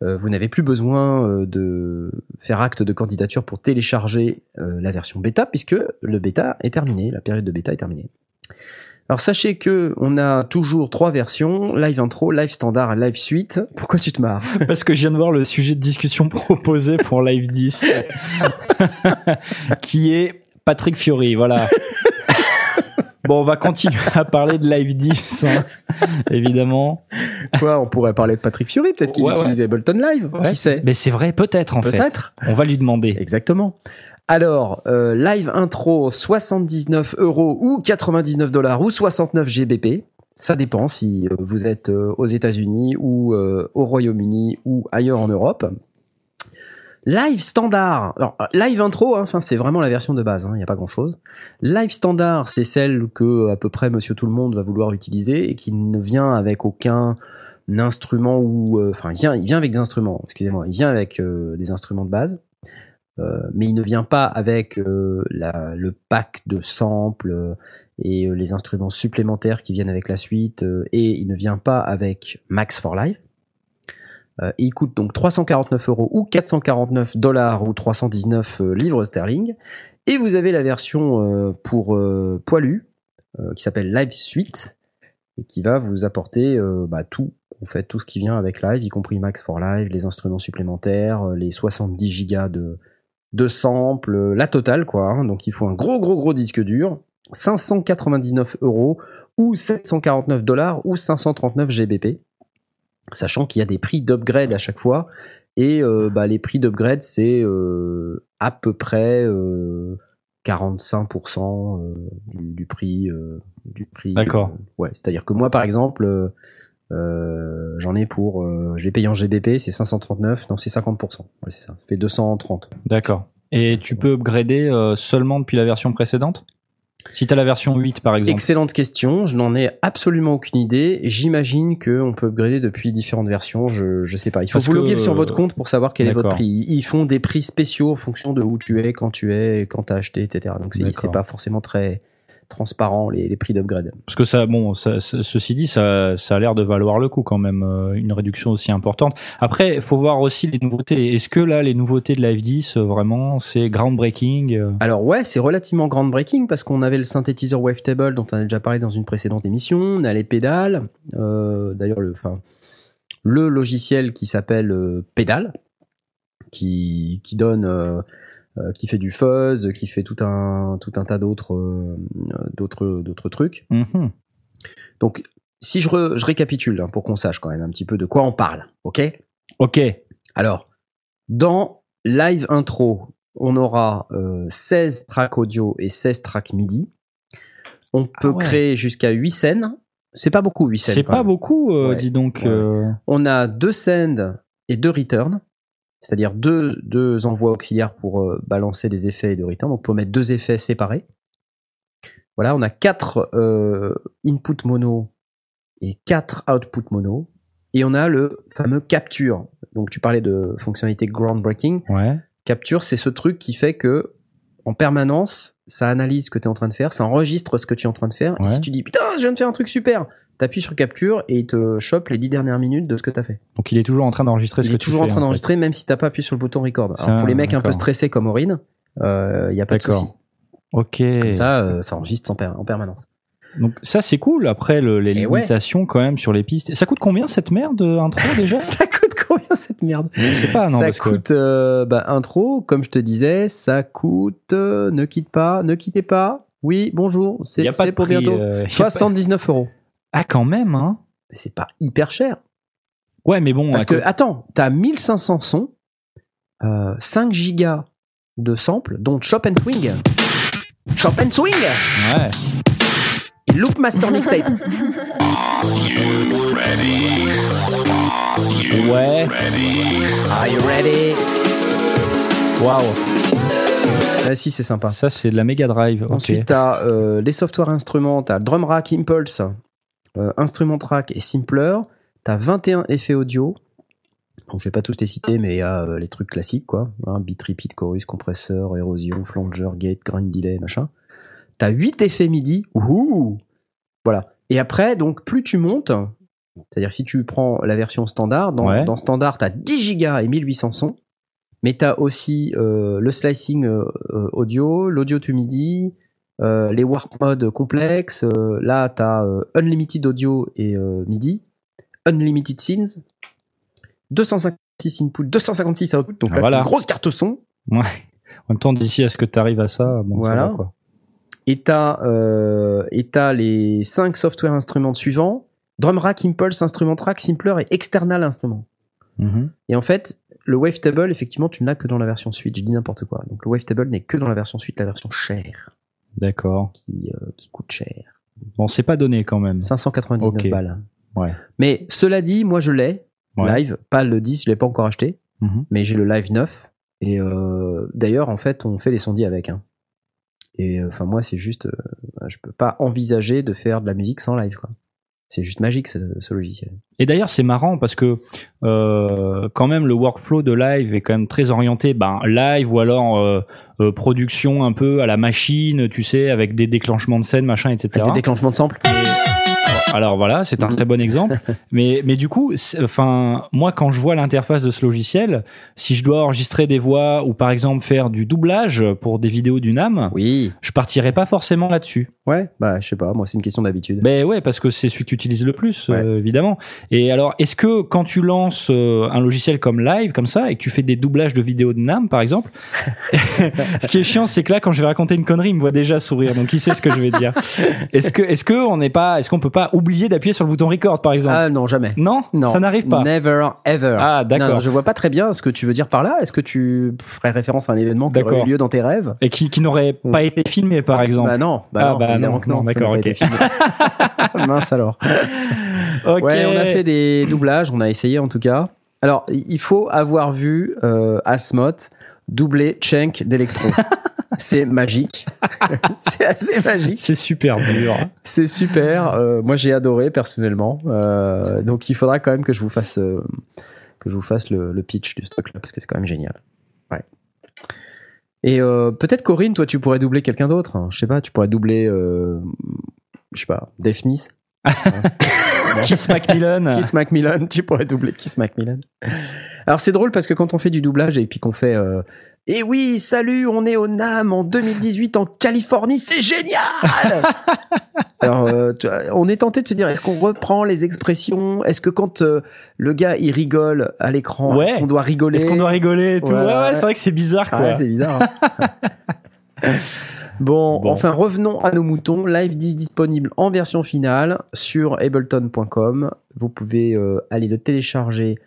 euh, vous n'avez plus besoin euh, de faire acte de candidature pour télécharger la version bêta, puisque le bêta est terminé, la période de bêta est terminée. Alors sachez que on a toujours trois versions live intro, live standard live suite. Pourquoi tu te marres? Parce que je viens de voir le sujet de discussion proposé pour Live 10, qui est Patrick Fiori. Voilà. Bon, on va continuer à parler de Live 10, hein, évidemment. Quoi On pourrait parler de Patrick Fury, peut-être qu'il Ouais, ouais. utilise Ableton Live. Ouais, Qui sait? Mais c'est vrai, peut-être en fait. Peut-être. On va lui demander. Exactement. Alors, euh, live intro 79 euros ou 99 dollars ou 69 GBP. Ça dépend si euh, vous êtes euh, aux États-Unis ou au Royaume-Uni ou ailleurs en Europe. Live standard. Alors, live intro, hein, enfin, c'est vraiment la version de base. Il n'y a pas grand-chose. Live standard, c'est celle que à peu près Monsieur Tout le Monde va vouloir utiliser et qui ne vient avec aucun instrument ou, enfin, il vient, vient avec des instruments. Excusez-moi, il vient avec des instruments de base. Euh, mais il ne vient pas avec euh, le pack de samples euh, et les instruments supplémentaires qui viennent avec la suite et il ne vient pas avec Max for Live. Il coûte donc 349 euros ou 449 dollars ou 319 euh, livres sterling. Et vous avez la version pour poilu qui s'appelle Live Suite et qui va vous apporter bah, tout, en fait, tout ce qui vient avec Live, y compris Max for Live, les instruments supplémentaires, les 70 gigas de, de samples, euh, la totale quoi. hein. Donc il faut un gros gros gros disque dur, 599 euros ou 749 dollars ou 539 GBP, sachant qu'il y a des prix d'upgrade à chaque fois. Et euh, bah, les prix d'upgrade c'est euh, à peu près euh, 45% euh, du, du prix euh, du prix. D'accord. ouais, c'est-à-dire que moi par exemple. Euh, j'en ai pour, euh, je l'ai payé en GBP, c'est 539, non c'est 50%, ouais, c'est ça, ça fait 230. D'accord. Et tu peux upgrader euh, seulement depuis la version précédente? Si t'as la version 8 par exemple. Excellente question. Je n'en ai absolument aucune idée. J'imagine qu'on peut upgrader depuis différentes versions. Je, je sais pas. Il faut Parce vous loguer sur votre euh, compte pour savoir quel est votre prix. Ils font des prix spéciaux en fonction de où tu es, quand tu es, quand tu as acheté, etc. Donc c'est pas forcément très transparent les, les prix d'upgrade. Parce que ça, bon, ça, ça- ceci dit, ça, ça a l'air de valoir le coup quand même, euh, une réduction aussi importante. Après, il faut voir aussi les nouveautés. Est-ce que là, les nouveautés de la F10, euh, vraiment, c'est groundbreaking euh, Alors ouais, c'est relativement groundbreaking parce qu'on avait le synthétiseur Wavetable dont on a déjà parlé dans une précédente émission. On a les pédales. euh, D'ailleurs, le, enfin, le logiciel qui s'appelle euh, Pédale, qui, qui donne, euh, qui fait du fuzz, qui fait tout un tout un tas d'autres euh, d'autres d'autres trucs. mhm. Donc si je, re- je récapitule hein, pour qu'on sache quand même un petit peu de quoi on parle, ok? Ok. Alors, dans Live Intro, on aura euh, 16 tracks audio et 16 tracks MIDI. On peut ouais. créer jusqu'à 8 scènes. C'est pas beaucoup, 8 scènes. C'est pas même. beaucoup, euh, Ouais. dis donc. Euh, On a deux send et deux return, c'est-à-dire deux, deux envois auxiliaires pour euh, balancer des effets et de return. Donc, on peut mettre deux effets séparés. Voilà, on a quatre euh, input mono et quatre output mono. Et on a le fameux capture. Donc, tu parlais de fonctionnalité groundbreaking. Ouais. Capture, c'est ce truc qui fait que en permanence, ça analyse ce que tu es en train de faire, ça enregistre ce que tu es en train de faire. Ouais. Et si tu dis putain, je viens de faire un truc super, t'appuies sur capture et il te chope les 10 dernières minutes de ce que t'as fait. Donc il est toujours en train d'enregistrer ce Il que est tu toujours en fais, train d'enregistrer, même si t'as pas appuyé sur le bouton record. Alors pour les mecs un peu stressés comme Aurine, il y a pas de souci. Ok. Comme ça, euh, ça enregistre per- en permanence. Donc ça c'est cool. Après le- les Et ouais. limitations quand même sur les pistes. Ça coûte combien cette merde euh, intro déjà? Ça coûte combien cette merde? Je sais pas. Non, Ça parce que- coûte euh, bah, intro, comme je te disais, ça coûte. euh, ne quitte pas, ne quittez pas. Oui, bonjour, c'est pour prix, bientôt. euh, y a pas- 79 euros. Ah quand même hein. Mais c'est pas hyper cher. Ouais mais bon. Parce que, attends, t'as 1500 sons, euh, 5 gigas de samples, dont Chop and Swing. Chop and Swing Ouais. et Loop Master Mixtape. Ouais. Are you ready? Waouh Ah si, c'est sympa. Ça c'est de la Mega Drive. Ensuite, t'as euh, les softwares instruments, t'as Drum Rack Impulse, euh, Instrument Track et Simpler. T'as 21 effets audio. Bon, je vais pas tous les citer, mais il y a euh, les trucs classiques, quoi. Hein, beat, repeat, chorus, compresseur, érosion, flanger, gate, grind, delay, machin. T'as 8 effets MIDI. Ouhou Voilà. Et après, donc, plus tu montes, c'est-à-dire si tu prends la version standard, dans, Ouais. dans standard, t'as 10 gigas et 1800 sons. Mais t'as aussi euh, le slicing audio, l'audio to MIDI, euh, les warp modes complexes. euh, là, t'as euh, unlimited audio et euh, MIDI, unlimited scenes, 256 input, 256 output. Donc Ah, là, voilà. une grosse carte son. En même temps d'ici à ce que tu arrives à ça, bon, ça Voilà. va, quoi. Et t'as et t'as les 5 software instruments suivants Drum Rack, Impulse, Instrument Track, Simpler et External Instrument. Mhm. Et en fait, le Wavetable, effectivement, tu n'as que dans la version suite. Je dis n'importe quoi. Donc le Wavetable n'est que dans la version suite, la version chère, D'accord. qui, euh, qui coûte cher. Bon, c'est pas donné quand même. 599 Ok. balles. Ouais. Mais cela dit, moi je l'ai, Ouais. live, pas le 10, je l'ai pas encore acheté, Mhm. mais j'ai le live 9. Et euh, d'ailleurs, en fait, on fait les sondiers avec. hein. Et euh, enfin, moi, c'est juste, euh, je peux pas envisager de faire de la musique sans live. quoi. C'est juste magique ce, ce logiciel. Et d'ailleurs, c'est marrant parce que euh, quand même le workflow de live est quand même très orienté ben, live ou alors euh, euh, production un peu à la machine, tu sais, avec des déclenchements de scène, machin, etc. Avec des déclenchements de samples. Alors voilà, c'est un très bon exemple. Mais, mais du coup, enfin, moi, quand je vois l'interface de ce logiciel, si je dois enregistrer des voix ou par exemple faire du doublage pour des vidéos du NAM, Oui. je partirais pas forcément là-dessus. Ouais, bah, je sais pas, moi, c'est une question d'habitude. Ben ouais, parce que c'est celui que tu utilises le plus, Ouais. euh, évidemment. Et alors, est-ce que quand tu lances euh, un logiciel comme Live, comme ça, et que tu fais des doublages de vidéos de NAM, par exemple, ce qui est chiant, c'est que là, quand je vais raconter une connerie, il me voit déjà sourire, donc il sait ce que je vais dire? Est-ce que, est-ce que on n'est pas, est-ce qu'on peut pas oublier d'appuyer sur le bouton record, par exemple Ah non, jamais. Non, Non. ça n'arrive pas. Never, ever. Ah, d'accord. je vois pas très bien ce que tu veux dire par là. Est-ce que tu ferais référence à un événement qui aurait eu lieu dans tes rêves? Et qui, qui n'aurait pas été filmé, par exemple. Bah non, bah Ah, non, bah non, que non. non, d'accord, pas ok. été filmé. Mince alors. Ok. Ouais, on a fait des doublages, on a essayé en tout cas. Alors, il faut avoir vu euh, Asmoth doublé Cenk d'Electro. c'est magique. c'est assez magique. C'est super dur. C'est super. Euh, moi, j'ai adoré personnellement. Euh, donc, il faudra quand même que je vous fasse, euh, que je vous fasse le, le pitch du truc là parce que c'est quand même génial. Ouais. Et euh, peut-être Corinne, toi, tu pourrais doubler quelqu'un d'autre. hein. Je sais pas, tu pourrais doubler, euh, je sais pas, Dave Smith. Kiss Macmillan. Kiss Macmillan, tu pourrais doubler Kiss Macmillan. Alors c'est drôle parce que quand on fait du doublage et puis qu'on fait euh, Eh oui, salut, on est au NAM en 2018 en Californie, c'est génial Alors euh, on est tenté de se dire est-ce qu'on reprend les expressions? Est-ce que quand euh, le gars il rigole à l'écran, Ouais. est-ce qu'on doit rigoler? Est-ce qu'on doit rigoler et tout? Ouais, Ouais, c'est vrai que c'est bizarre, Ah quoi. ouais, c'est bizarre. hein. bon, Bon. enfin, revenons à nos moutons. Live 10 disponible en version finale sur ableton.com. Vous pouvez euh, aller le télécharger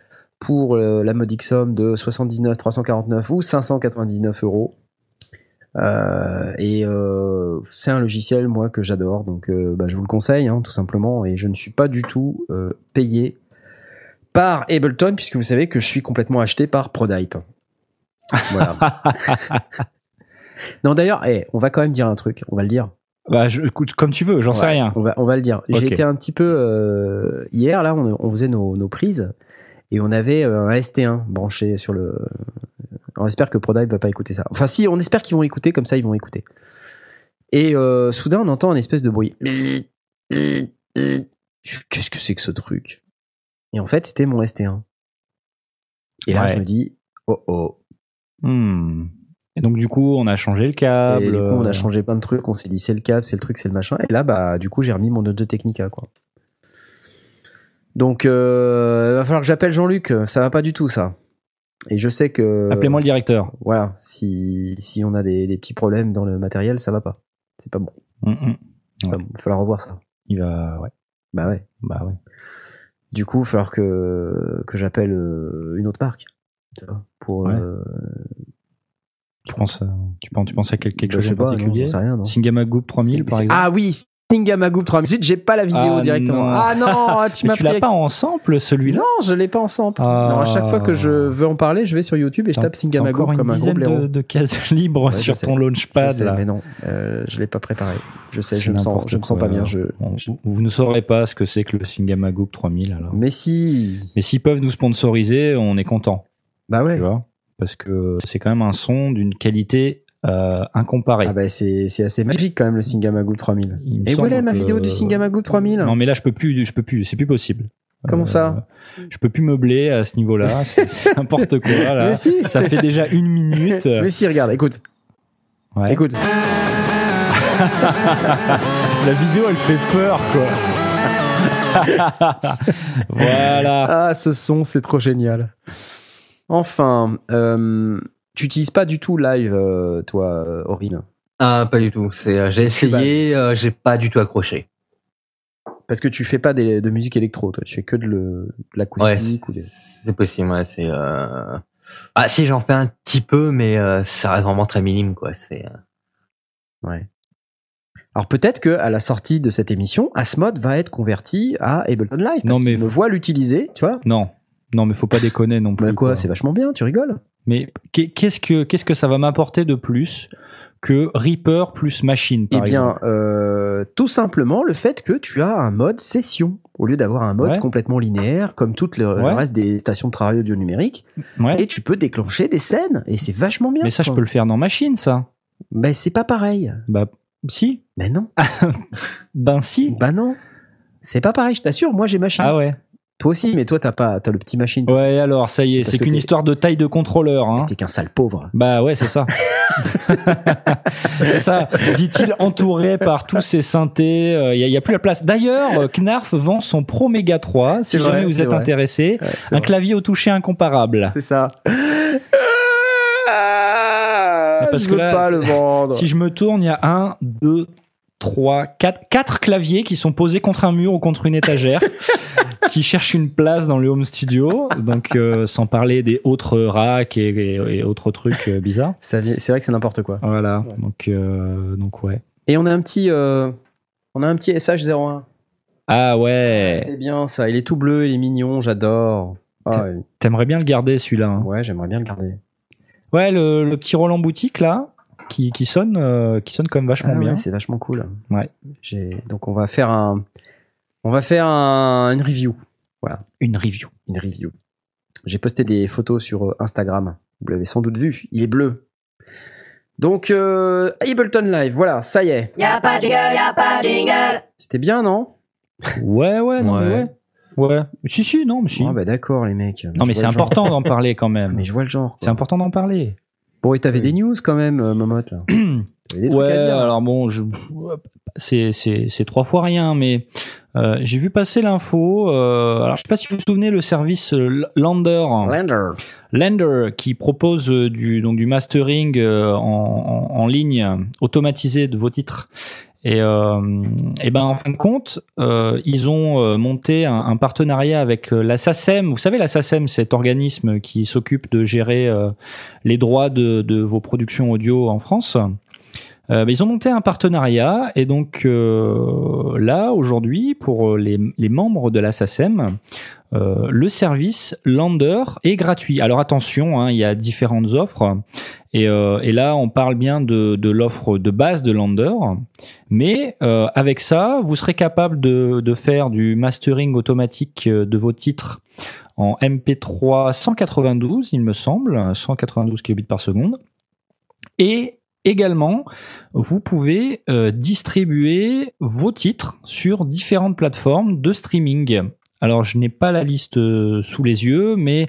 pour euh, la modique somme de 79, 349 ou 599 euros. Euh, et euh, c'est un logiciel, moi, que j'adore. Donc, euh, bah, je vous le conseille, hein, tout simplement. Et je ne suis pas du tout payé par Ableton, puisque vous savez que je suis complètement acheté par Prodype. Voilà. Non, d'ailleurs, eh, on va quand même dire un truc. On va le dire. Bah, je, écoute, comme tu veux, j'en sais rien. On va, on va le dire. J'ai été un petit peu hier là, on, on faisait nos, nos prises et on avait euh, un ST1 branché sur le. On espère que Prodype va pas écouter ça. Enfin, si, on espère qu'ils vont écouter, comme ça ils vont écouter. Et euh, soudain, on entend un espèce de bruit. Qu'est-ce que c'est que ce truc? Et en fait, c'était mon ST1. Et là, Ouais. je me dis, oh oh. Hmm. Et donc, du coup, on a changé le câble. Et du coup, on a changé plein de trucs. On s'est dit, c'est le câble, c'est le truc, c'est le machin. Et là, bah, du coup, j'ai remis mon Audio Technica, quoi. Donc, euh, il va falloir que j'appelle Jean-Luc. Ça va pas du tout, ça. Et je sais que. Appelez-moi le directeur. Voilà. Si, si on a des, des petits problèmes dans le matériel, ça va pas. C'est pas bon. Ouais. bon. Il va falloir revoir ça. Il va. Ouais. Bah ouais. Bah ouais. Du coup, il va falloir que, que j'appelle euh, une autre marque. Tu vois, pour. Ouais. euh, Tu penses, à- tu penses, tu penses à quel- quelque bah, chose sais en pas, non, particulier rien. Singama Group 3000, par exemple. Ah oui, Singamagoop 3000. Ensuite, j'ai pas la vidéo Ah directement. non. Ah non, tu m'as tu l'as pas en sample, celui-là Non, je l'ai pas ensemble. Ah. Non, à chaque fois que je veux en parler, je vais sur YouTube et je tape t'as Singamago encore comme une un dizaine de, de cases libres Ouais, je sur ton Je launchpad. sais, là. mais non, euh, je l'ai pas préparé. Je sais, je me sens, je me sens pas bien. Je... Vous, ne saurez pas ce que c'est que le Singama Group 3000. Alors. Mais si, Mais s'ils peuvent nous sponsoriser, on est content, bah ouais. tu vois, parce que c'est quand même un son d'une qualité euh, incomparée. Ah bah c'est c'est assez magique quand même le Singamago 3000. Il me Et semble voilà ma vidéo du Singamago 3000. Non, mais là, je peux plus, je peux plus, c'est plus possible. Comment ça Je peux plus meubler à ce niveau-là, c'est c'est n'importe quoi. Là. Mais si. Ça fait déjà une minute. Mais si, regarde, écoute, Ouais. écoute. La vidéo, elle fait peur, quoi. voilà. Ah, ce son, c'est trop génial. Enfin, euh, tu utilises pas du tout live, euh, toi, euh, Aurine Ah, pas du tout. C'est, euh, j'ai essayé, euh, j'ai pas du tout accroché. Parce que tu fais pas des- de musique électro, toi. Tu fais que de, le- de l'acoustique ou des... C'est possible, ouais. C'est. Euh... Ah, si j'en fais un petit peu, mais euh, ça reste vraiment très minime, quoi. C'est. euh, Ouais. Alors peut-être que à la sortie de cette émission, Asmod va être converti à Ableton Live. Parce Non, mais qu'il me voit l'utiliser, tu vois. Non, non, mais faut pas déconner non plus. Bah quoi, quoi. c'est vachement bien, tu rigoles. Mais qu'est- qu'est-ce que qu'est-ce que ça va m'apporter de plus que Reaper plus Machine Eh par bien, exemple euh, tout simplement le fait que tu as un mode session au lieu d'avoir un mode Ouais. complètement linéaire comme tout le, reste des stations de travail audio numérique. Ouais. Et tu peux déclencher des scènes et c'est vachement bien. Mais ça, je peux le faire dans Machine, ça. Mais c'est pas pareil. Bah si. Mais non. Ben si. Bah non. C'est pas pareil, je t'assure. Moi j'ai machine. Ah ouais. Toi aussi, mais toi t'as pas, t'as le petit machine. Ouais, alors ça y est, c'est qu'une histoire de taille de contrôleur. Hein. T'es qu'un sale pauvre. Bah ouais, c'est ça. c'est ça, dit-il, entouré par tous ces synthés. Il n'y a, y a plus la place. D'ailleurs, euh, Knarf vend son Pro Mega 3, si jamais vrai, vous êtes vrai. intéressé. Ouais, Un vrai. clavier au toucher incomparable. C'est ça. parce je que veux là, pas le vendre. Si je me tourne, il y a un, deux, trois, quatre, quatre claviers qui sont posés contre un mur ou contre une étagère, qui cherchent une place dans le home studio. Donc, euh, sans parler des autres racks et, et- et autres trucs euh, bizarres. C'est vrai que c'est n'importe quoi. Voilà. Donc, euh, donc ouais. Et on a un petit, euh, on a un petit SH01. Ah ouais. C'est bien ça. Il est tout bleu, il est mignon, j'adore. Ah. T'aimerais bien le garder celui-là. hein. ouais, j'aimerais bien le garder. Ouais, le, le petit Roland boutique là, qui, qui sonne, euh, qui sonne quand même vachement Ah ouais, bien. c'est vachement cool. Ouais. J'ai donc on va faire un on va faire un- une review. Une review. Une review. J'ai posté des photos sur euh, Instagram. Vous l'avez sans doute vu. Il est bleu. Donc euh, Ableton Live, voilà, ça y est. Y'a pas de jingle, y'a pas de jingle. C'était bien, non? Ouais, ouais, non, mais Ouais. ouais. Ouais. Si, si, non, mais si. Ah bah d'accord, les mecs. non, mais c'est important d'en parler quand même. Mais je vois le genre. C'est important d'en parler. Bon, et t'avais des news quand même, euh, Momotte. Là. Des Ouais, alors bon, je... c'est, c'est, c'est trois fois rien, mais euh, j'ai vu passer l'info. euh, alors, je sais pas si vous vous souvenez, le service euh, Lander, Lander. Lander qui propose euh, du, donc, du mastering euh, en, en, en ligne automatisé de vos titres. Et, euh, et ben en fin de compte, euh, ils ont euh, monté un, un partenariat avec euh, la SACEM. Vous savez, la SACEM, cet organisme qui s'occupe de gérer euh, les droits de, de vos productions audio en France. Ben, ils ont monté un partenariat et donc là aujourd'hui pour les, les membres de la SACEM, le service Lander est gratuit. Alors attention, hein, il y a différentes offres et, euh, et là on parle bien de, l'offre de base de Lander, mais euh, avec ça vous serez capable de, faire du mastering automatique euh, de vos titres en MP3 192, il me semble, 192 kilobits par seconde, et également vous pouvez distribuer vos titres sur différentes plateformes de streaming. Alors, je n'ai pas la liste sous les yeux, mais,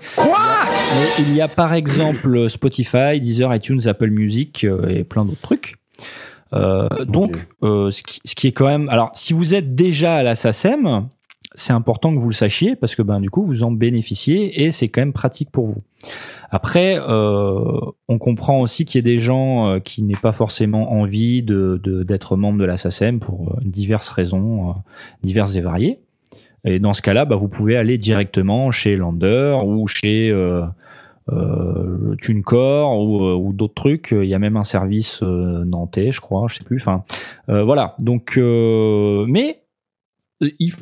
mais il y a par exemple Spotify, Deezer, iTunes, Apple Music euh, et plein d'autres trucs. Euh, donc, euh, ce, qui, ce qui est quand même. Alors, si vous êtes déjà à la SACEM, c'est important que vous le sachiez parce que ben du coup vous en bénéficiez et c'est quand même pratique pour vous. Après, euh, on comprend aussi qu'il y a des gens qui n'aient pas forcément envie de d'être membre de la SACEM pour diverses raisons, diverses et variées. Et dans ce cas-là, bah, vous pouvez aller directement chez Lander ou chez euh, TuneCore ou, euh, ou d'autres trucs. Il y a même un service euh, nantais, je crois, je sais plus. Enfin, euh, voilà. Donc, euh, mais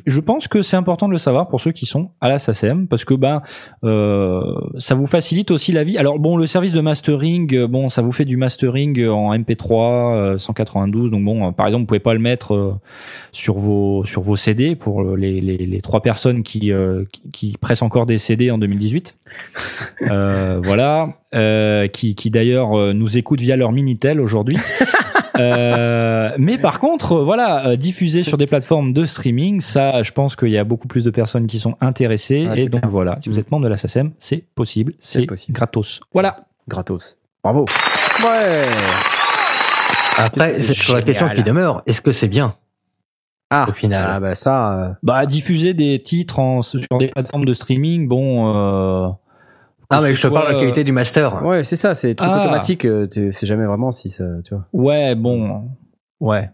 je pense que c'est important de le savoir pour ceux qui sont à la SACEM parce que ben euh, ça vous facilite aussi la vie. Alors bon, le service de mastering, euh, bon, ça vous fait du mastering en MP3 euh, 192. Donc bon, euh, par exemple, vous pouvez pas le mettre euh, sur vos sur vos CD pour euh, les, les, les trois personnes qui, euh, qui qui pressent encore des CD en 2018. Euh, voilà, euh, qui qui d'ailleurs euh, nous écoutent via leur minitel aujourd'hui. Euh, mais par contre, voilà, euh, diffuser sur des plateformes de streaming, ça, je pense qu'il y a beaucoup plus de personnes qui sont intéressées. Ah, et donc clair. voilà, si vous êtes membre de la SACEM, c'est possible, C'est gratos. Voilà. Gratos. Bravo. Ouais. Après, c'est toujours la question qui demeure. Est-ce que c'est bien? Ah, au final ah bah ça. euh, Bah, diffuser des titres en, sur des plateformes de streaming, bon. Euh, Ah, mais je te parle de la qualité du master. Ouais, c'est ça, c'est des trucs Ah. automatiques. euh, tu sais jamais vraiment si ça. Tu vois. Ouais, bon, ouais.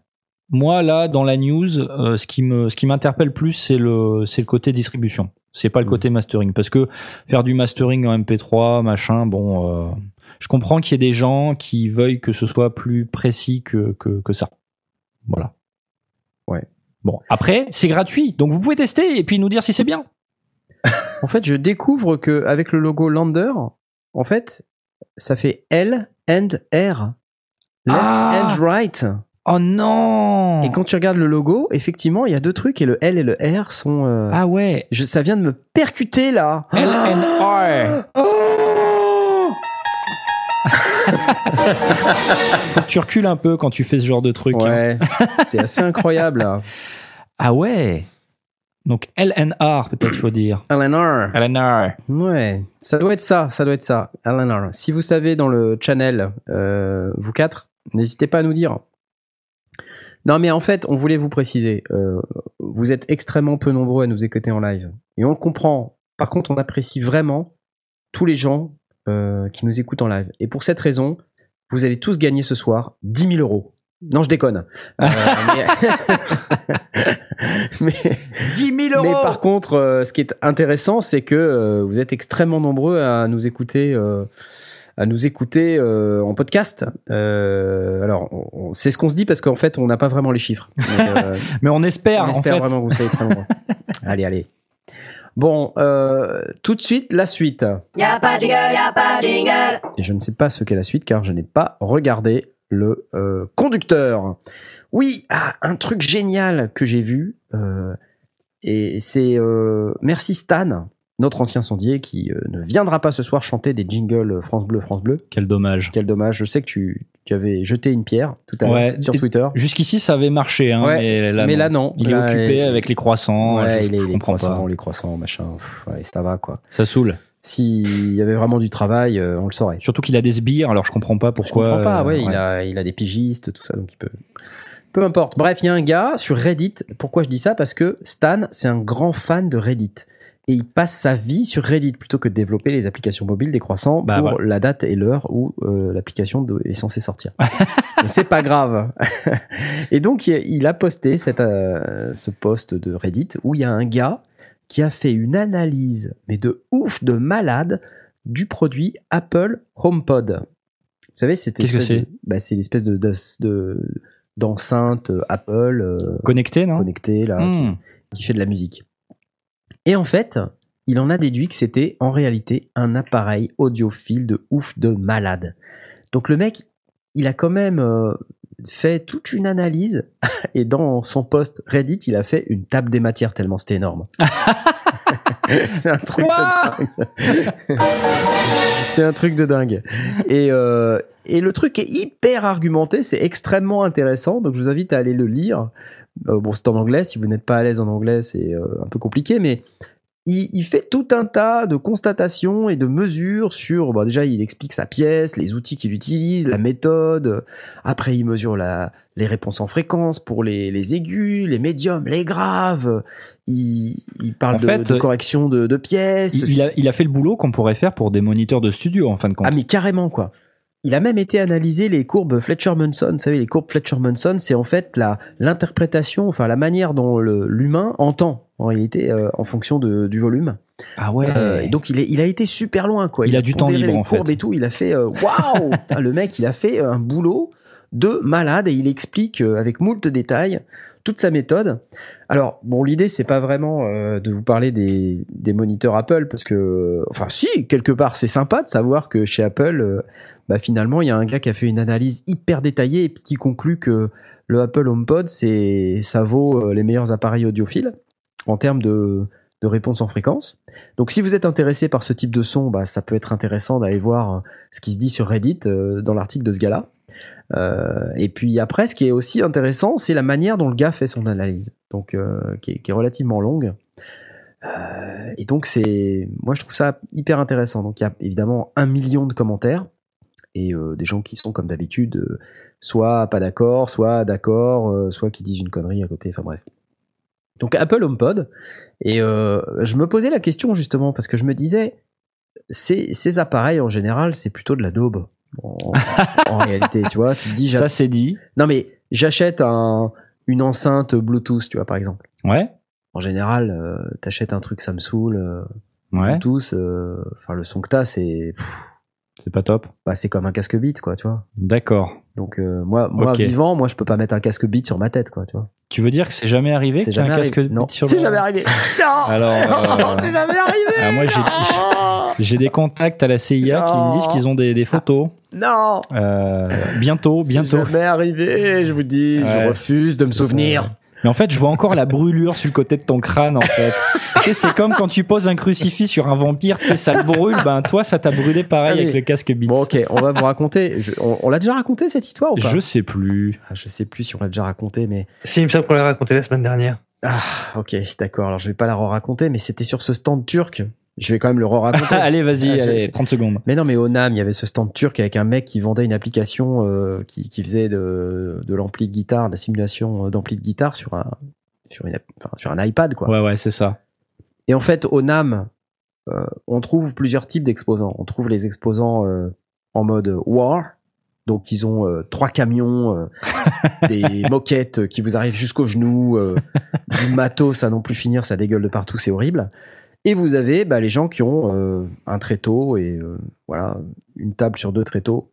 Moi là, dans la news, euh, ce qui me, ce qui m'interpelle plus, c'est le, c'est le côté distribution. C'est pas le Mm. côté mastering, parce que faire du mastering en MP3, machin, bon, euh, je comprends qu'il y ait des gens qui veuillent que ce soit plus précis que que, que ça. Voilà. Ouais. Bon, après, c'est gratuit, donc vous pouvez tester et puis nous dire si c'est bien. En fait, je découvre que avec le logo Lander, en fait, ça fait L and R. Left Ah. and right. Oh non Et quand tu regardes le logo, effectivement, il y a deux trucs et le L et le R sont. euh, Ah ouais. je, ça vient de me percuter là. LNR. Oh Faut que tu recules un peu quand tu fais ce genre de truc. hein. ouais, c'est assez incroyable. là. Ah ouais. Donc LNR peut-être faut dire. LNR. LNR. Ouais, ça doit être ça, ça doit être ça. LNR. Si vous savez dans le channel, euh, vous quatre, n'hésitez pas à nous dire. Non, mais en fait, on voulait vous préciser. euh, vous êtes extrêmement peu nombreux à nous écouter en live. Et on le comprend. Par contre, on apprécie vraiment tous les gens euh, qui nous écoutent en live. Et pour cette raison, vous allez tous gagner ce soir 10 000 euros. Non, je déconne. Euh, mais... mais... 10 000 Mais euros. par contre, euh, ce qui est intéressant, c'est que euh, vous êtes extrêmement nombreux à nous écouter, euh, à nous écouter euh, en podcast. Euh, alors, c'est ce qu'on se dit parce qu'en fait, on n'a pas vraiment les chiffres. Donc, euh, Mais on espère, on en espère fait. vraiment que vous soyez très nombreux. allez, allez. Bon, euh, tout de suite, la suite. Y a pas de jingle, y a pas de jingle. Et je ne sais pas ce qu'est la suite car je n'ai pas regardé le euh, conducteur. Oui, ah, un truc génial que j'ai vu, euh, et c'est euh, merci Stan, notre ancien sondier, qui euh, ne viendra pas ce soir chanter des jingles France Bleu, France Bleu. Quel dommage. Quel dommage, je sais que tu, tu avais jeté une pierre tout à l'heure Ouais, sur Twitter. Jusqu'ici, ça avait marché, hein, Ouais, mais là, mais non. là non. Il est occupé avec les croissants. Ouais, je, il est- je les comprends croissants, pas. les croissants, machin. pff, ouais, ça va quoi. Ça saoule. S'il y avait vraiment du travail, euh, on le saurait. Surtout qu'il a des sbires, alors je comprends pas pourquoi. Je comprends pas, euh, ouais, Il, ouais. a, il a des pigistes, tout ça, donc il peut. Peu importe. Bref, il y a un gars sur Reddit. Pourquoi je dis ça? Parce que Stan, c'est un grand fan de Reddit. Et il passe sa vie sur Reddit plutôt que de développer les applications mobiles des croissants Bah, pour la date et l'heure où euh, l'application est censée sortir. C'est pas grave. et donc, il il a posté cette, euh, ce post de Reddit où il y a un gars qui a fait une analyse, mais de ouf, de malade, du produit Apple HomePod. Vous savez, c'est Qu'est-ce que c'est? bah, C'est l'espèce de, de- de- d'enceinte euh, Apple euh, Connecté, non? connectée là, qui- Hmm. qui fait de la musique. Et en fait, il en a déduit que c'était en réalité un appareil audiophile de ouf de malade. Donc le mec, il a quand même euh, fait toute une analyse et dans son post Reddit, il a fait une table des matières tellement c'était énorme. C'est un truc de dingue. C'est un truc de dingue. Et, euh, et le truc est hyper argumenté, c'est extrêmement intéressant. Donc je vous invite à aller le lire. Euh, bon, c'est en anglais. Si vous n'êtes pas à l'aise en anglais, c'est euh, un peu compliqué, mais il, il fait tout un tas de constatations et de mesures sur. Bon, déjà, il explique sa pièce, les outils qu'il utilise, la méthode. Après, il mesure la, les réponses en fréquence pour les, les aigus, les médiums, les graves. Il, il parle En de, fait, de correction de, de pièces. Il, a, il a fait le boulot qu'on pourrait faire pour des moniteurs de studio, en fin de compte. Ah mais carrément quoi. Il a même été analysé les courbes Fletcher-Munson. Vous savez, les courbes Fletcher-Munson, c'est en fait la l'interprétation, enfin la manière dont l'humain entend en réalité euh, en fonction de, du volume. ah ouais. Euh, et donc il, est, il a été super loin quoi. Il a du temps libre, les en fait. et tout. Il a fait euh, waouh. Putain, le mec, il a fait un boulot de malade et il explique avec moult détails toute sa méthode. Alors bon, l'idée c'est pas vraiment euh, de vous parler des, des moniteurs Apple parce que enfin si quelque part c'est sympa de savoir que chez Apple bah, finalement il y a un gars qui a fait une analyse hyper détaillée et qui conclut que le Apple HomePod c'est ça vaut les meilleurs appareils audiophiles en termes de de réponse en fréquence. Donc si vous êtes intéressé par ce type de son, bah, ça peut être intéressant d'aller voir euh, ce qui se dit sur Reddit euh, dans l'article de ce gars-là. Euh, et puis après, ce qui est aussi intéressant, c'est la manière dont le gars fait son analyse, donc qui, est, qui est relativement longue. Et donc c'est, moi je trouve ça hyper intéressant. Donc il y a évidemment un million de commentaires et des gens qui sont comme d'habitude soit pas d'accord, soit d'accord, soit qui disent une connerie à côté. Enfin bref. Donc Apple HomePod. Et euh, je me posais la question justement parce que je me disais, ces, ces appareils en général, c'est plutôt de la daube. En, en réalité, tu vois, tu te dis, Ça, c'est dit. non mais j'achète un, une enceinte Bluetooth, tu vois, par exemple. Ouais. En général, euh, t'achètes un truc Samsung, euh, Ouais. Bluetooth, euh, enfin le son que t'as, c'est, pff, C'est pas top. bah, c'est comme un casque beat, quoi, tu vois. D'accord. Donc euh, moi, moi vivant, moi je peux pas mettre un casque beat sur ma tête, quoi, tu vois. Tu veux dire que c'est jamais arrivé que jamais un casque arrivé. Non, sur c'est le- jamais arrivé. Non, Alors, euh, c'est jamais arrivé. ah, moi, j'ai- j'ai des contacts à la CIA qui me disent qu'ils ont des, des photos. Non, Euh, bientôt, c'est bientôt. jamais arrivé. Je vous dis, Ouais. je refuse de me C'est souvenir. Mais en fait, je vois encore la brûlure sur le côté de ton crâne, en fait. tu sais, c'est comme quand tu poses un crucifix sur un vampire, tu sais, ça le brûle. Ben, toi, ça t'a brûlé pareil Allez. avec le casque Beats. Bon, ok, on va vous raconter. Je- on on l'a déjà raconté cette histoire ou pas Je sais plus. Ah, Je sais plus si on l'a déjà raconté, mais Si, il me semble qu'on l'a raconté la semaine dernière. ah, ok, d'accord. Alors je vais pas la re-raconter, mais c'était sur ce stand turc. Je vais quand même le re-raconter. allez, vas-y, Ah, allez, je- 30 secondes. Mais non, mais au NAM, il y avait ce stand turc avec un mec qui vendait une application euh, qui, qui faisait de, de l'ampli de guitare, de la simulation euh, d'ampli de guitare sur un, sur, une, enfin, sur un iPad, quoi. Ouais, ouais, c'est ça. Et en fait, au NAM, euh, on trouve plusieurs types d'exposants. On trouve les exposants euh, en mode war. Donc, ils ont euh, trois camions, euh, des moquettes qui vous arrivent jusqu'aux genoux, euh, du matos à non plus finir, ça dégueule de partout, c'est horrible. Et vous avez bah, les gens qui ont euh, un tréteau et euh, voilà une table sur deux tréteaux,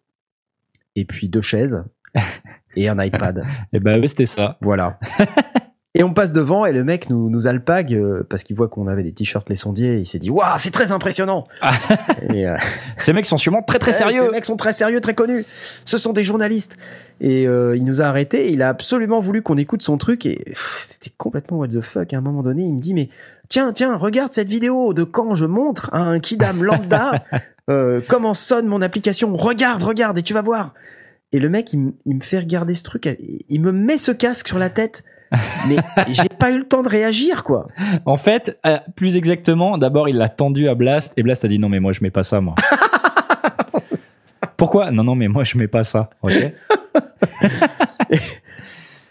et puis deux chaises et un iPad. Et ben, ouais, c'était ça. Voilà. Et on passe devant et le mec nous, nous alpague euh, parce qu'il voit qu'on avait des t-shirts les sondiers. Il s'est dit Waouh, c'est très impressionnant Ah. Et, Ces mecs sont sûrement très très sérieux. Ces mecs sont très sérieux, très connus. Ce sont des journalistes. Et euh, il nous a arrêtés. Il a absolument voulu qu'on écoute son truc. Et c'était complètement what the fuck. À un moment donné, il me dit mais tiens, tiens, regarde cette vidéo de quand je montre à un kidam lambda euh, comment sonne mon application. Regarde, regarde, et tu vas voir. Et le mec, il, me- il me fait regarder ce truc. Il me met ce casque sur la tête. Mais j'ai pas eu le temps de réagir, quoi. En fait, euh, plus exactement, d'abord il l'a tendu à Blast et Blast a dit non mais moi je mets pas ça moi. Pourquoi? Non non mais moi je mets pas ça.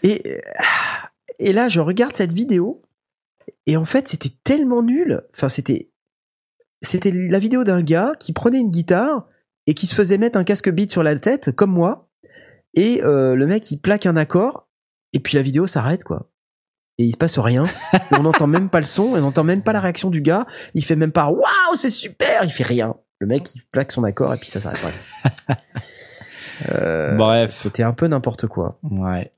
Et, et là, je regarde cette vidéo, et en fait, c'était tellement nul. Enfin, c'était, c'était la vidéo d'un gars qui prenait une guitare et qui se faisait mettre un casque beat sur la tête, comme moi. Et euh, le mec, il plaque un accord, et puis la vidéo s'arrête, quoi. Et il se passe rien. On n'entend même pas le son, on n'entend même pas la réaction du gars. Il fait même pas Waouh, c'est super Il fait rien. Le mec, il plaque son accord, et puis ça s'arrête. Bref. Euh, Bref. C'était un peu n'importe quoi. Ouais.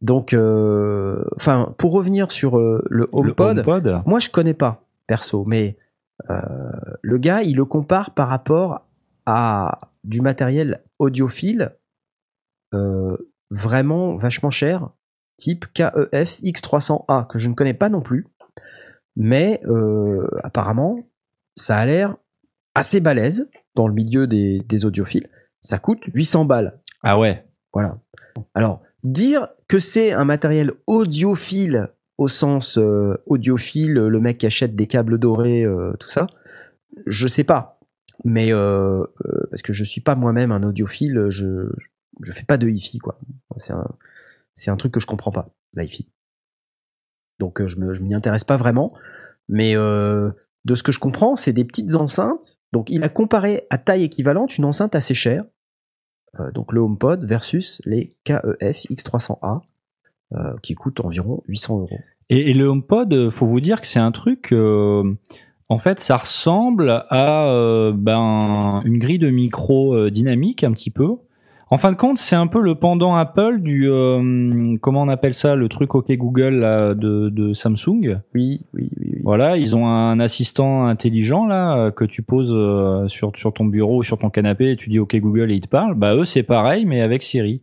Donc, euh, enfin, pour revenir sur euh, le HomePod, Le HomePod. moi je connais pas perso, mais euh, le gars il le compare par rapport à du matériel audiophile vraiment vachement cher, type KEF X300A que je ne connais pas non plus, mais apparemment ça a l'air assez balèze dans le milieu des, des audiophiles. Ça coûte 800 balles. Ah ouais. Voilà. Alors, dire que c'est un matériel audiophile au sens euh, audiophile, le mec qui achète des câbles dorés, euh, tout ça, je sais pas. Mais euh, parce que je suis pas moi-même un audiophile, je je fais pas de hi-fi quoi. C'est un c'est un truc que je comprends pas, la hi-fi. Donc je me je m'y intéresse pas vraiment, mais de ce que je comprends, c'est des petites enceintes. Donc il a comparé à taille équivalente une enceinte assez chère euh, donc le HomePod versus les KEF X300A euh, qui coûtent environ 800 euros. Et, et le HomePod, euh, faut vous dire que c'est un truc. euh, en fait, ça ressemble à ben, une grille de micro dynamique un petit peu. En fin de compte, c'est un peu le pendant Apple du euh, comment on appelle ça, le truc OK Google là, de, de Samsung. Oui, oui, oui. Voilà, ils ont un assistant intelligent là euh, que tu poses euh, sur sur ton bureau ou sur ton canapé et tu dis OK Google et il te parle. Bah eux c'est pareil mais avec Siri.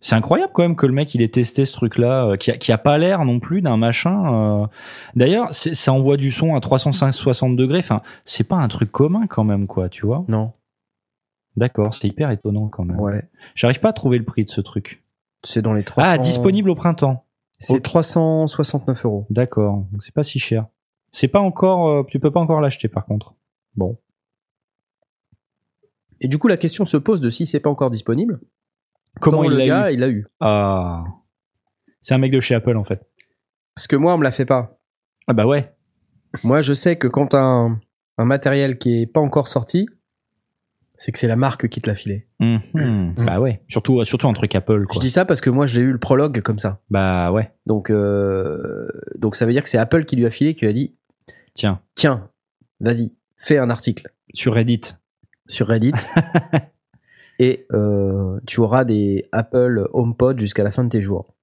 C'est incroyable quand même que le mec il ait testé ce truc là qui a, qui a pas l'air non plus d'un machin. euh. D'ailleurs, ça envoie du son à 360 degrés. Enfin, c'est pas un truc commun quand même quoi, tu vois. Non, D'accord, c'est hyper étonnant quand même. ouais. J'arrive pas à trouver le prix de ce truc. C'est dans les 300. Ah, disponible au printemps. C'est Ok. 369 euros. D'accord, donc c'est pas si cher. C'est pas encore, euh, tu peux pas encore l'acheter par contre. Bon. Et du coup, la question se pose de si c'est pas encore disponible. Comment il le l'a gars eu il l'a eu Ah. C'est un mec de chez Apple en fait. Parce que moi, on me l'a fait pas. Ah bah ouais. Moi, je sais que quand un, un matériel qui est pas encore sorti, c'est que c'est la marque qui te l'a filé. Mhm. Bah ouais. Surtout, surtout un truc Apple Je dis ça parce que moi, je l'ai eu le prologue comme ça. Bah ouais. Donc, euh, donc ça veut dire que c'est Apple qui lui a filé, qui lui a dit Tiens, tiens, vas-y, fais un article sur Reddit. sur Reddit et euh, tu auras des Apple HomePod jusqu'à la fin de tes jours.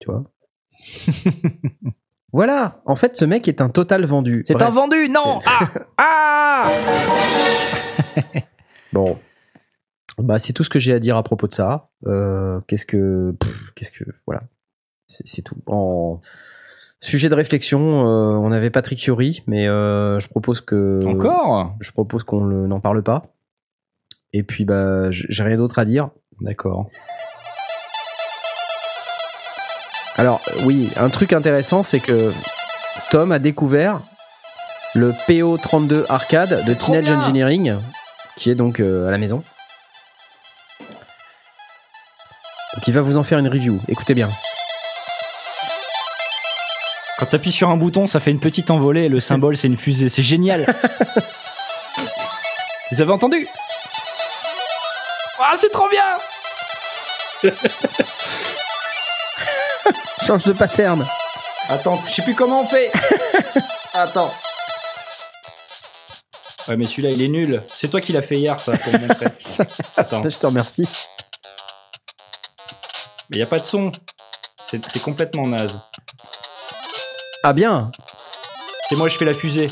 Tu vois? Voilà, en fait, ce mec est un total vendu. C'est un vendu, non Ah Ah Bon. Bah, c'est tout ce que j'ai à dire à propos de ça. Euh, qu'est-ce que. Qu'est-ce que. Voilà. C'est tout. En sujet de réflexion, euh, on avait Patrick Fiori, mais euh, je propose que. Encore? Je propose qu'on n'en parle pas. Et puis, bah, j'ai rien d'autre à dire. D'accord. Alors, oui, un truc intéressant, c'est que Tom a découvert le PO32 arcade de Teenage. Engineering, qui est donc euh, à la maison. Donc, il va vous en faire une review. Écoutez bien. Quand t'appuies sur un bouton, ça fait une petite envolée et le symbole c'est une fusée. C'est génial. Vous avez entendu? Ah, c'est trop bien Change de pattern. Attends, je sais plus comment on fait. Attends. Ouais, mais celui-là, il est nul. C'est toi qui l'as fait hier, ça, pour me montrer. Attends. Je te remercie. Mais il a pas de son. C'est c'est complètement naze. Ah bien C'est moi, je fais la fusée.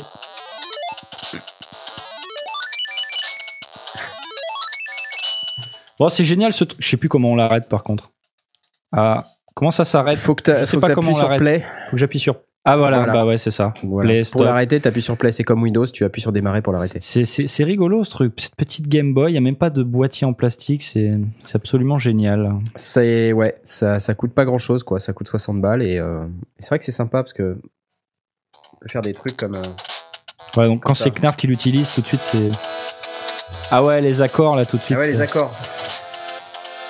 Bon, c'est génial ce truc. Je sais plus comment on l'arrête par contre. Ah, comment ça s'arrête? Faut que tu Je sais pas comment on sur l'arrête. play. Faut que j'appuie sur. Ah voilà, Voilà. bah ouais, c'est ça. Voilà. Play, Pour l'arrêter, t'appuies sur play. C'est comme Windows, tu appuies sur démarrer pour l'arrêter. C'est- rigolo ce truc. Cette petite Game Boy, il n'y a même pas de boîtier en plastique. C'est absolument génial. C'est ouais, ça, ça coûte pas grand chose quoi. Ça coûte 60 balles et, euh, et c'est vrai que c'est sympa parce que on peut faire des trucs comme. euh, Ouais, donc quand c'est Knarf qui l'utilise, tout de suite c'est. Ah ouais, les accords là tout de suite. Ah ouais, les accords.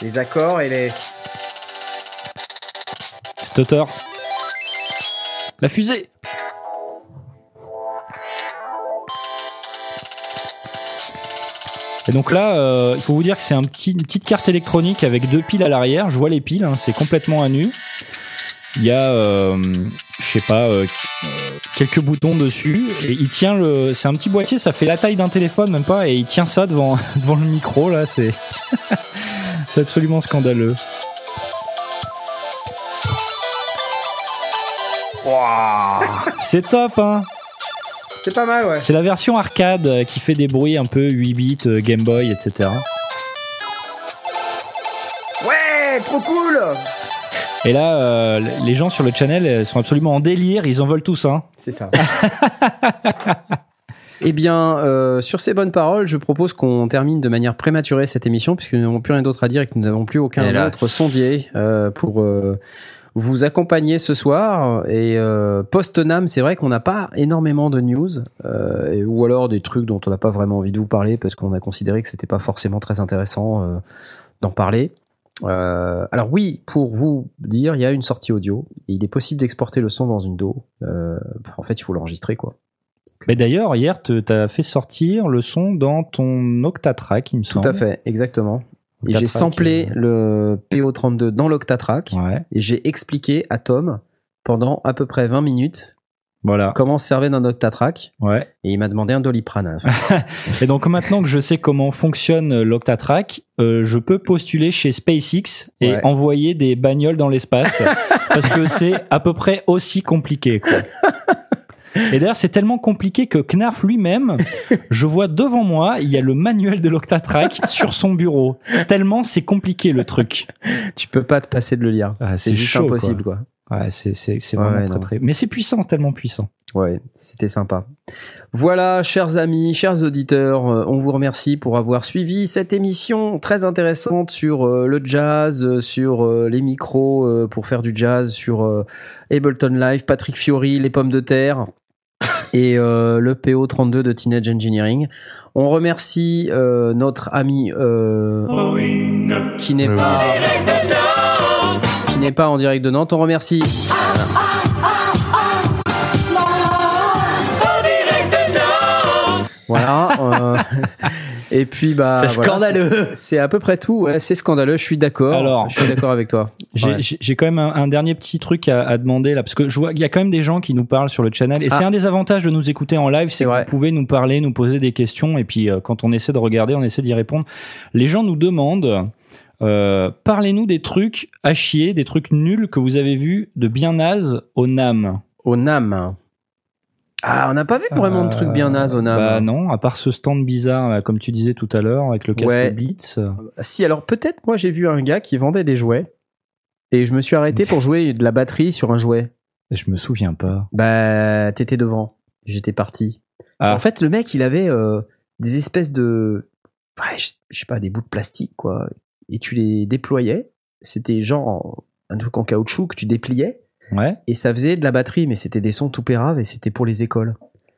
Les accords et les. Stutter. La fusée Et donc là, euh, il faut vous dire que c'est une petite carte électronique avec deux piles à l'arrière. Je vois les piles, hein, c'est complètement à nu. Il y a, euh, je sais pas, euh, quelques boutons dessus. Et il tient le, c'est un petit boîtier, ça fait la taille d'un téléphone même pas, et il tient ça devant devant le micro là. C'est c'est absolument scandaleux. C'est top, hein. C'est pas mal ouais. C'est la version arcade euh, qui fait des bruits un peu 8 bits, euh, Game Boy, etc. Ouais, trop cool. Et là, euh, les gens sur le channel sont absolument en délire, ils en veulent tous, hein. C'est ça. Eh bien, euh, sur ces bonnes paroles, je propose qu'on termine de manière prématurée cette émission, puisque nous n'avons plus rien d'autre à dire et que nous n'avons plus aucun autre sondier euh, pour euh, vous accompagner ce soir. Et euh, post-NAM, c'est vrai qu'on n'a pas énormément de news, euh, et- ou alors des trucs dont on n'a pas vraiment envie de vous parler, parce qu'on a considéré que c'était pas forcément très intéressant euh, d'en parler. Alors oui, pour vous dire, il y a une sortie audio. Et il est possible d'exporter le son dans une DAW. En fait, il faut l'enregistrer, quoi. Mais d'ailleurs, hier, tu as fait sortir le son dans ton Octatrack, il me Tout semble. à fait, exactement. Et j'ai samplé euh, le PO32 dans l'Octatrack Ouais, et j'ai expliqué à Tom pendant à peu près 20 minutes voilà. comment se servait un Octatrack Ouais. et il m'a demandé un Doliprane. Et donc maintenant que je sais comment fonctionne l'Octatrack, euh, je peux postuler chez SpaceX et Ouais. envoyer des bagnoles dans l'espace parce que c'est à peu près aussi compliqué. Quoi. Et d'ailleurs, c'est tellement compliqué que Knarf lui-même, je vois devant moi, il y a le manuel de l'Octatrack sur son bureau. Tellement c'est compliqué le truc. tu peux pas te passer de le lire. Ah, c'est juste chaud, impossible quoi. Ouais, c'est vraiment ouais, très très. Mais c'est puissant, tellement puissant. Ouais, c'était sympa. Voilà, chers amis, chers auditeurs, euh, on vous remercie pour avoir suivi cette émission très intéressante sur euh, le jazz, euh, sur les micros pour faire du jazz, sur Ableton Live, Patrick Fiori, les pommes de terre et euh, le PO32 de Teenage Engineering. On remercie euh, notre ami euh, qui n'est Oui. pas qui n'est pas en direct de Nantes. On remercie Voilà. et puis bah. C'est scandaleux. c'est- C'est à peu près tout. Ouais, c'est scandaleux. Je suis d'accord. Alors. je suis d'accord avec toi. J'ai Ouais. j'ai- j'ai quand même un, un dernier petit truc à, à demander là, parce que je vois qu'il y a quand même des gens qui nous parlent sur le channel, et Ah. c'est un des avantages de nous écouter en live, c'est que vous pouvez nous parler, nous poser des questions, et puis euh, quand on essaie de regarder, on essaie d'y répondre. Les gens nous demandent, euh, parlez-nous des trucs à chier, des trucs nuls que vous avez vus de bien naze au NAM. Au NAM. Ah, on n'a pas vu vraiment de trucs bien au NAM. Bah non, à part ce stand bizarre, comme tu disais tout à l'heure, avec le casque Ouais. Blitz. Si, alors peut-être moi j'ai vu un gars qui vendait des jouets et je me suis arrêté pour jouer de la batterie sur un jouet. Je me souviens pas. Bah, t'étais devant. J'étais parti. Ah. En fait, le mec, il avait euh, des espèces de. Ouais, je, je sais pas, des bouts de plastique, quoi. Et tu les déployais. C'était genre un truc en caoutchouc que tu dépliais. Ouais. Et ça faisait de la batterie, mais c'était des sons tout péraves et c'était pour les écoles.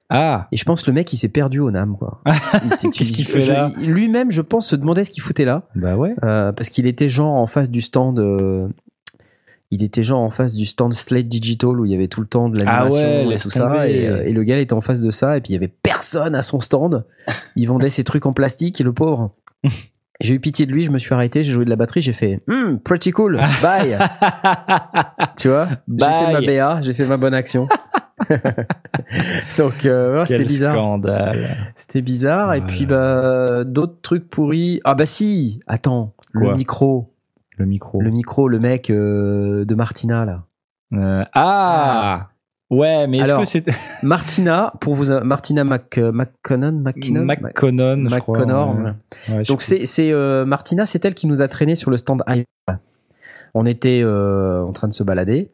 Ah, Et je pense que le mec, il s'est perdu au NAM, quoi. Qu'est-ce qu'il fait je- là Lui-même, je pense, se demandait ce qu'il foutait là. bah ouais. Euh, parce qu'il était genre en face du stand. euh, il était genre en face du stand Slate Digital où il y avait tout le temps de l'animation Ah ouais, et tout ça. Et, euh, et le gars était en face de ça et puis il y avait personne à son stand. Il vendait ses trucs en plastique, le pauvre. J'ai eu pitié de lui, je me suis arrêté, j'ai joué de la batterie, j'ai fait Hmm, pretty cool, bye. tu vois, j'ai fait ma. BA, j'ai fait ma bonne action. Donc euh, ouais, c'était bizarre. scandale. C'était bizarre. Et puis, bah, d'autres trucs pourris. Ah, bah si, attends, le micro. Le micro. Le micro, le mec euh, de Martina, là. Euh, ah, Ouais, mais est-ce que c'était Martina, pour vous, Martina Mac, euh, McConnon, McKinnon, McConnon, je crois. McConnor. ouais. ouais. Ouais, je Donc c'est c'est euh, Martina, c'est elle qui nous a traîné sur le stand. On était euh, en train de se balader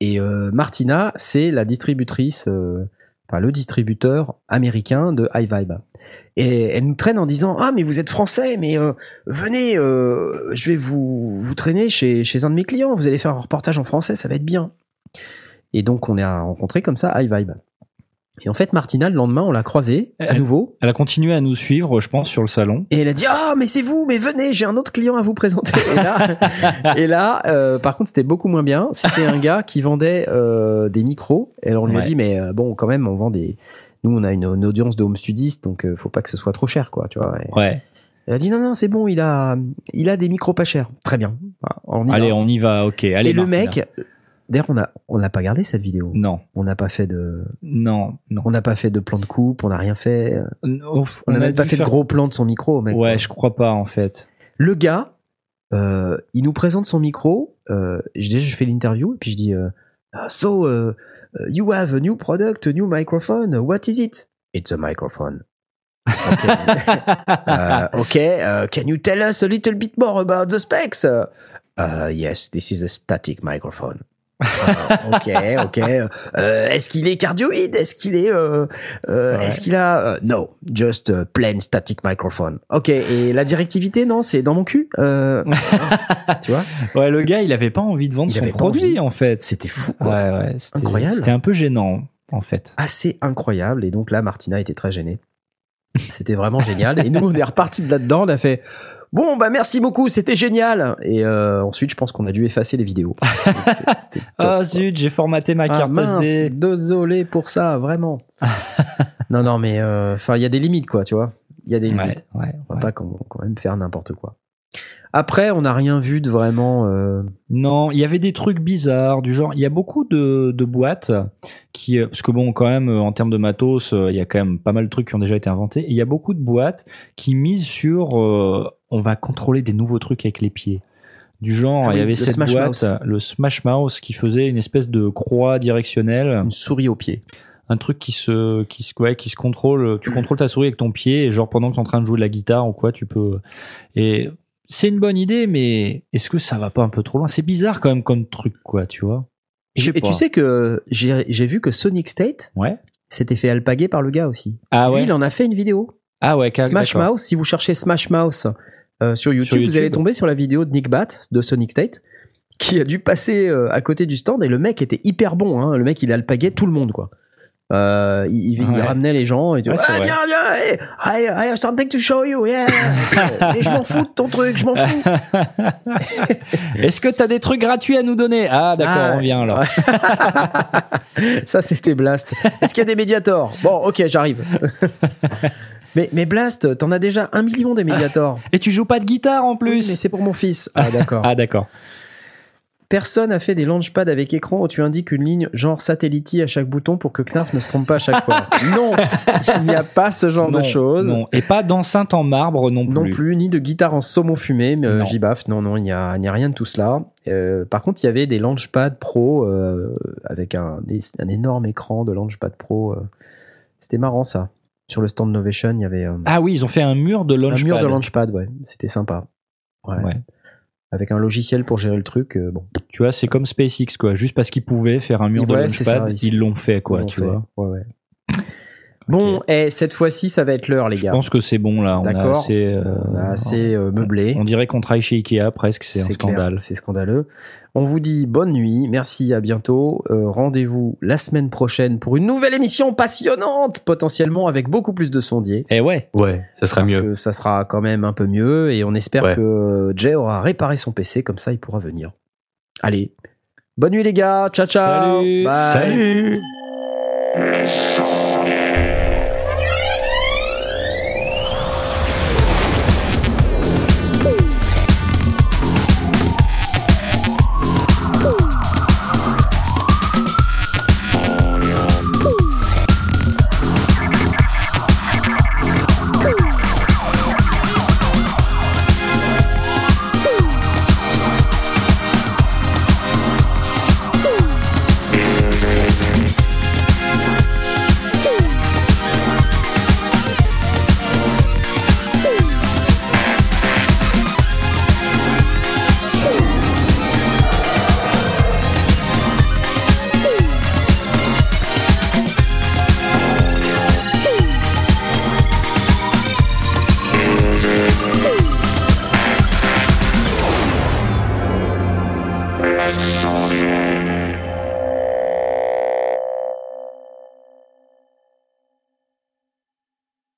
et euh, Martina, c'est la distributrice, euh, enfin le distributeur américain de iVibe. Et elle nous traîne en disant ah mais vous êtes français mais euh, venez euh, je vais vous vous traîner chez chez un de mes clients vous allez faire un reportage en français ça va être bien et donc on a rencontré comme ça iVibe et en fait Martina le lendemain on l'a croisée à Elle- nouveau. Elle a continué à nous suivre, je pense, sur le salon. et elle a dit ah mais c'est vous mais venez j'ai un autre client à vous présenter et là, et là euh, par contre c'était beaucoup moins bien. C'était un gars qui vendait euh, des micros. Et alors on lui a dit mais euh, bon quand même on vend des nous on a une, une audience de home studistes donc euh, faut pas que ce soit trop cher quoi tu vois Et Ouais. elle a dit non non c'est bon il a il a des micros pas chers très bien. On y Allez, va. on y va, ok. Allez, et le mec d'ailleurs on a on n'a pas gardé cette vidéo Non, on n'a pas fait de non, non. on n'a pas fait de plan de coupe on n'a rien fait On on n'a même pas fait de gros plan de son micro mec Ouais, je crois pas, en fait. Le gars, euh, il nous présente son micro. Euh, je, déjà, je fais l'interview et puis je dis euh, Ah, So, uh, uh, you have a new product, a new microphone. What is it? It's a microphone. Okay. Uh, okay. uh, can you tell us a little bit more about the specs? Yes, this is a static microphone. Uh, ok, ok. Euh, est-ce qu'il est cardioïde? Est-ce qu'il est, euh, euh, Ouais. est-ce qu'il a No, just a plain static microphone. Ok. Et la directivité, non, c'est dans mon cul. Tu vois? Ouais, le gars, il avait pas envie de vendre Il son produit, en fait. C'était fou, quoi. Ouais, ouais. c'était- Incroyable. C'était un peu gênant, en fait. Assez incroyable. Et donc là, Martina était très gênée. C'était vraiment génial. Et nous, on est reparti de là-dedans. On a fait. Bon, bah merci beaucoup, c'était génial. Et euh, ensuite, je pense qu'on a dû effacer les vidéos. Ah quoi. zut, j'ai formaté ma Ah, carte mince, SD. désolé pour ça, vraiment. non, non, mais euh, enfin, il y a des limites, quoi, tu vois. Il y a des Ouais, limites. ouais, On va ouais. pas quand, quand même faire n'importe quoi. Après, on n'a rien vu de vraiment. euh, Non, il y avait des trucs bizarres du genre. Il y a beaucoup de, de boîtes qui, euh, parce que bon, quand même, euh, en termes de matos, il y a quand même pas mal de trucs qui ont déjà été inventés. Et il y a beaucoup de boîtes qui misent sur, euh, on va contrôler des nouveaux trucs avec les pieds. Du genre, Ah il y avait cette Smash boîte, Mouse. le Smash Mouse, qui faisait une espèce de croix directionnelle, une souris au pied. un truc qui se, qui se, ouais, qui se contrôle. Tu contrôles ta souris avec ton pied, et genre pendant que tu es en train de jouer de la guitare ou quoi, tu peux. Et c'est une bonne idée, mais est-ce que ça va pas un peu trop loin? C'est bizarre quand même comme truc, quoi, tu vois. Et pas. tu sais que j'ai vu que Sonic State Ouais. s'était fait alpaguer par le gars aussi. Ah Lui, ouais. il en a fait une vidéo. Ah ouais. car- Smash. Mouse, si vous cherchez Smash Mouse euh, sur, YouTube, Sur vous allez tomber sur la vidéo de Nick Bat de Sonic State qui a dû passer euh, à côté du stand et le mec était hyper bon. Hein. Le mec, il alpaguait tout le monde, quoi. Euh, il, il- il Ouais. ramenait les gens et. Ouais, c'est ah, viens, viens, hey, I, I have something to show you, yeah. et je m'en fous de ton truc, je m'en fous. Est-ce que t'as des trucs gratuits à nous donner? Ah d'accord, Ah, on vient alors. Ça, c'était Blast. Est-ce qu'il y a des Mediators Bon, ok, j'arrive. mais, mais Blast, t'en as déjà un million des Mediators. Et tu joues pas de guitare en Oui, plus mais c'est pour mon fils. Ah, d'accord. Ah d'accord. Personne a fait des launchpads avec écran où tu indiques une ligne genre satellite à chaque bouton pour que Knarf ne se trompe pas à chaque fois. non, il n'y a pas ce genre non, de choses. Non. Et pas d'enceinte en marbre non plus. Non plus, ni de guitare en saumon fumé, mais euh, Non. Non, non, il n'y a, rien de tout cela. Euh, par contre, il y avait des Launchpad Pro euh, avec un, un énorme écran de Launchpad Pro. euh. C'était marrant ça. Sur le stand Novation, il y avait Ah oui, ils ont fait un mur de un launchpad. mur de Launchpad, ouais. C'était sympa. Ouais. Ouais. Avec un logiciel pour gérer le truc, euh, bon. Tu vois, c'est comme SpaceX quoi. Juste parce qu'ils pouvaient faire un mur de Ouais, launchpad, ils- ils l'ont fait quoi, Ils tu fait. vois. Ouais, ouais. Bon, et cette fois-ci, ça va être l'heure, les Je gars. pense que c'est bon là. On a D'accord. assez. euh, On a assez euh, meublé. On dirait qu'on travaille chez Ikea presque. C'est un scandale. C'est scandaleux. On vous dit bonne nuit, merci, à bientôt. Euh, Rendez-vous la semaine prochaine pour une nouvelle émission passionnante, potentiellement avec beaucoup plus de sondiers. Eh ouais. Ouais, ça sera Parce mieux. que ça sera quand même un peu mieux et on espère Ouais. que Jay aura réparé son PC, comme ça il pourra venir. Allez, bonne nuit les gars, ciao ciao. Salut. Bye. Salut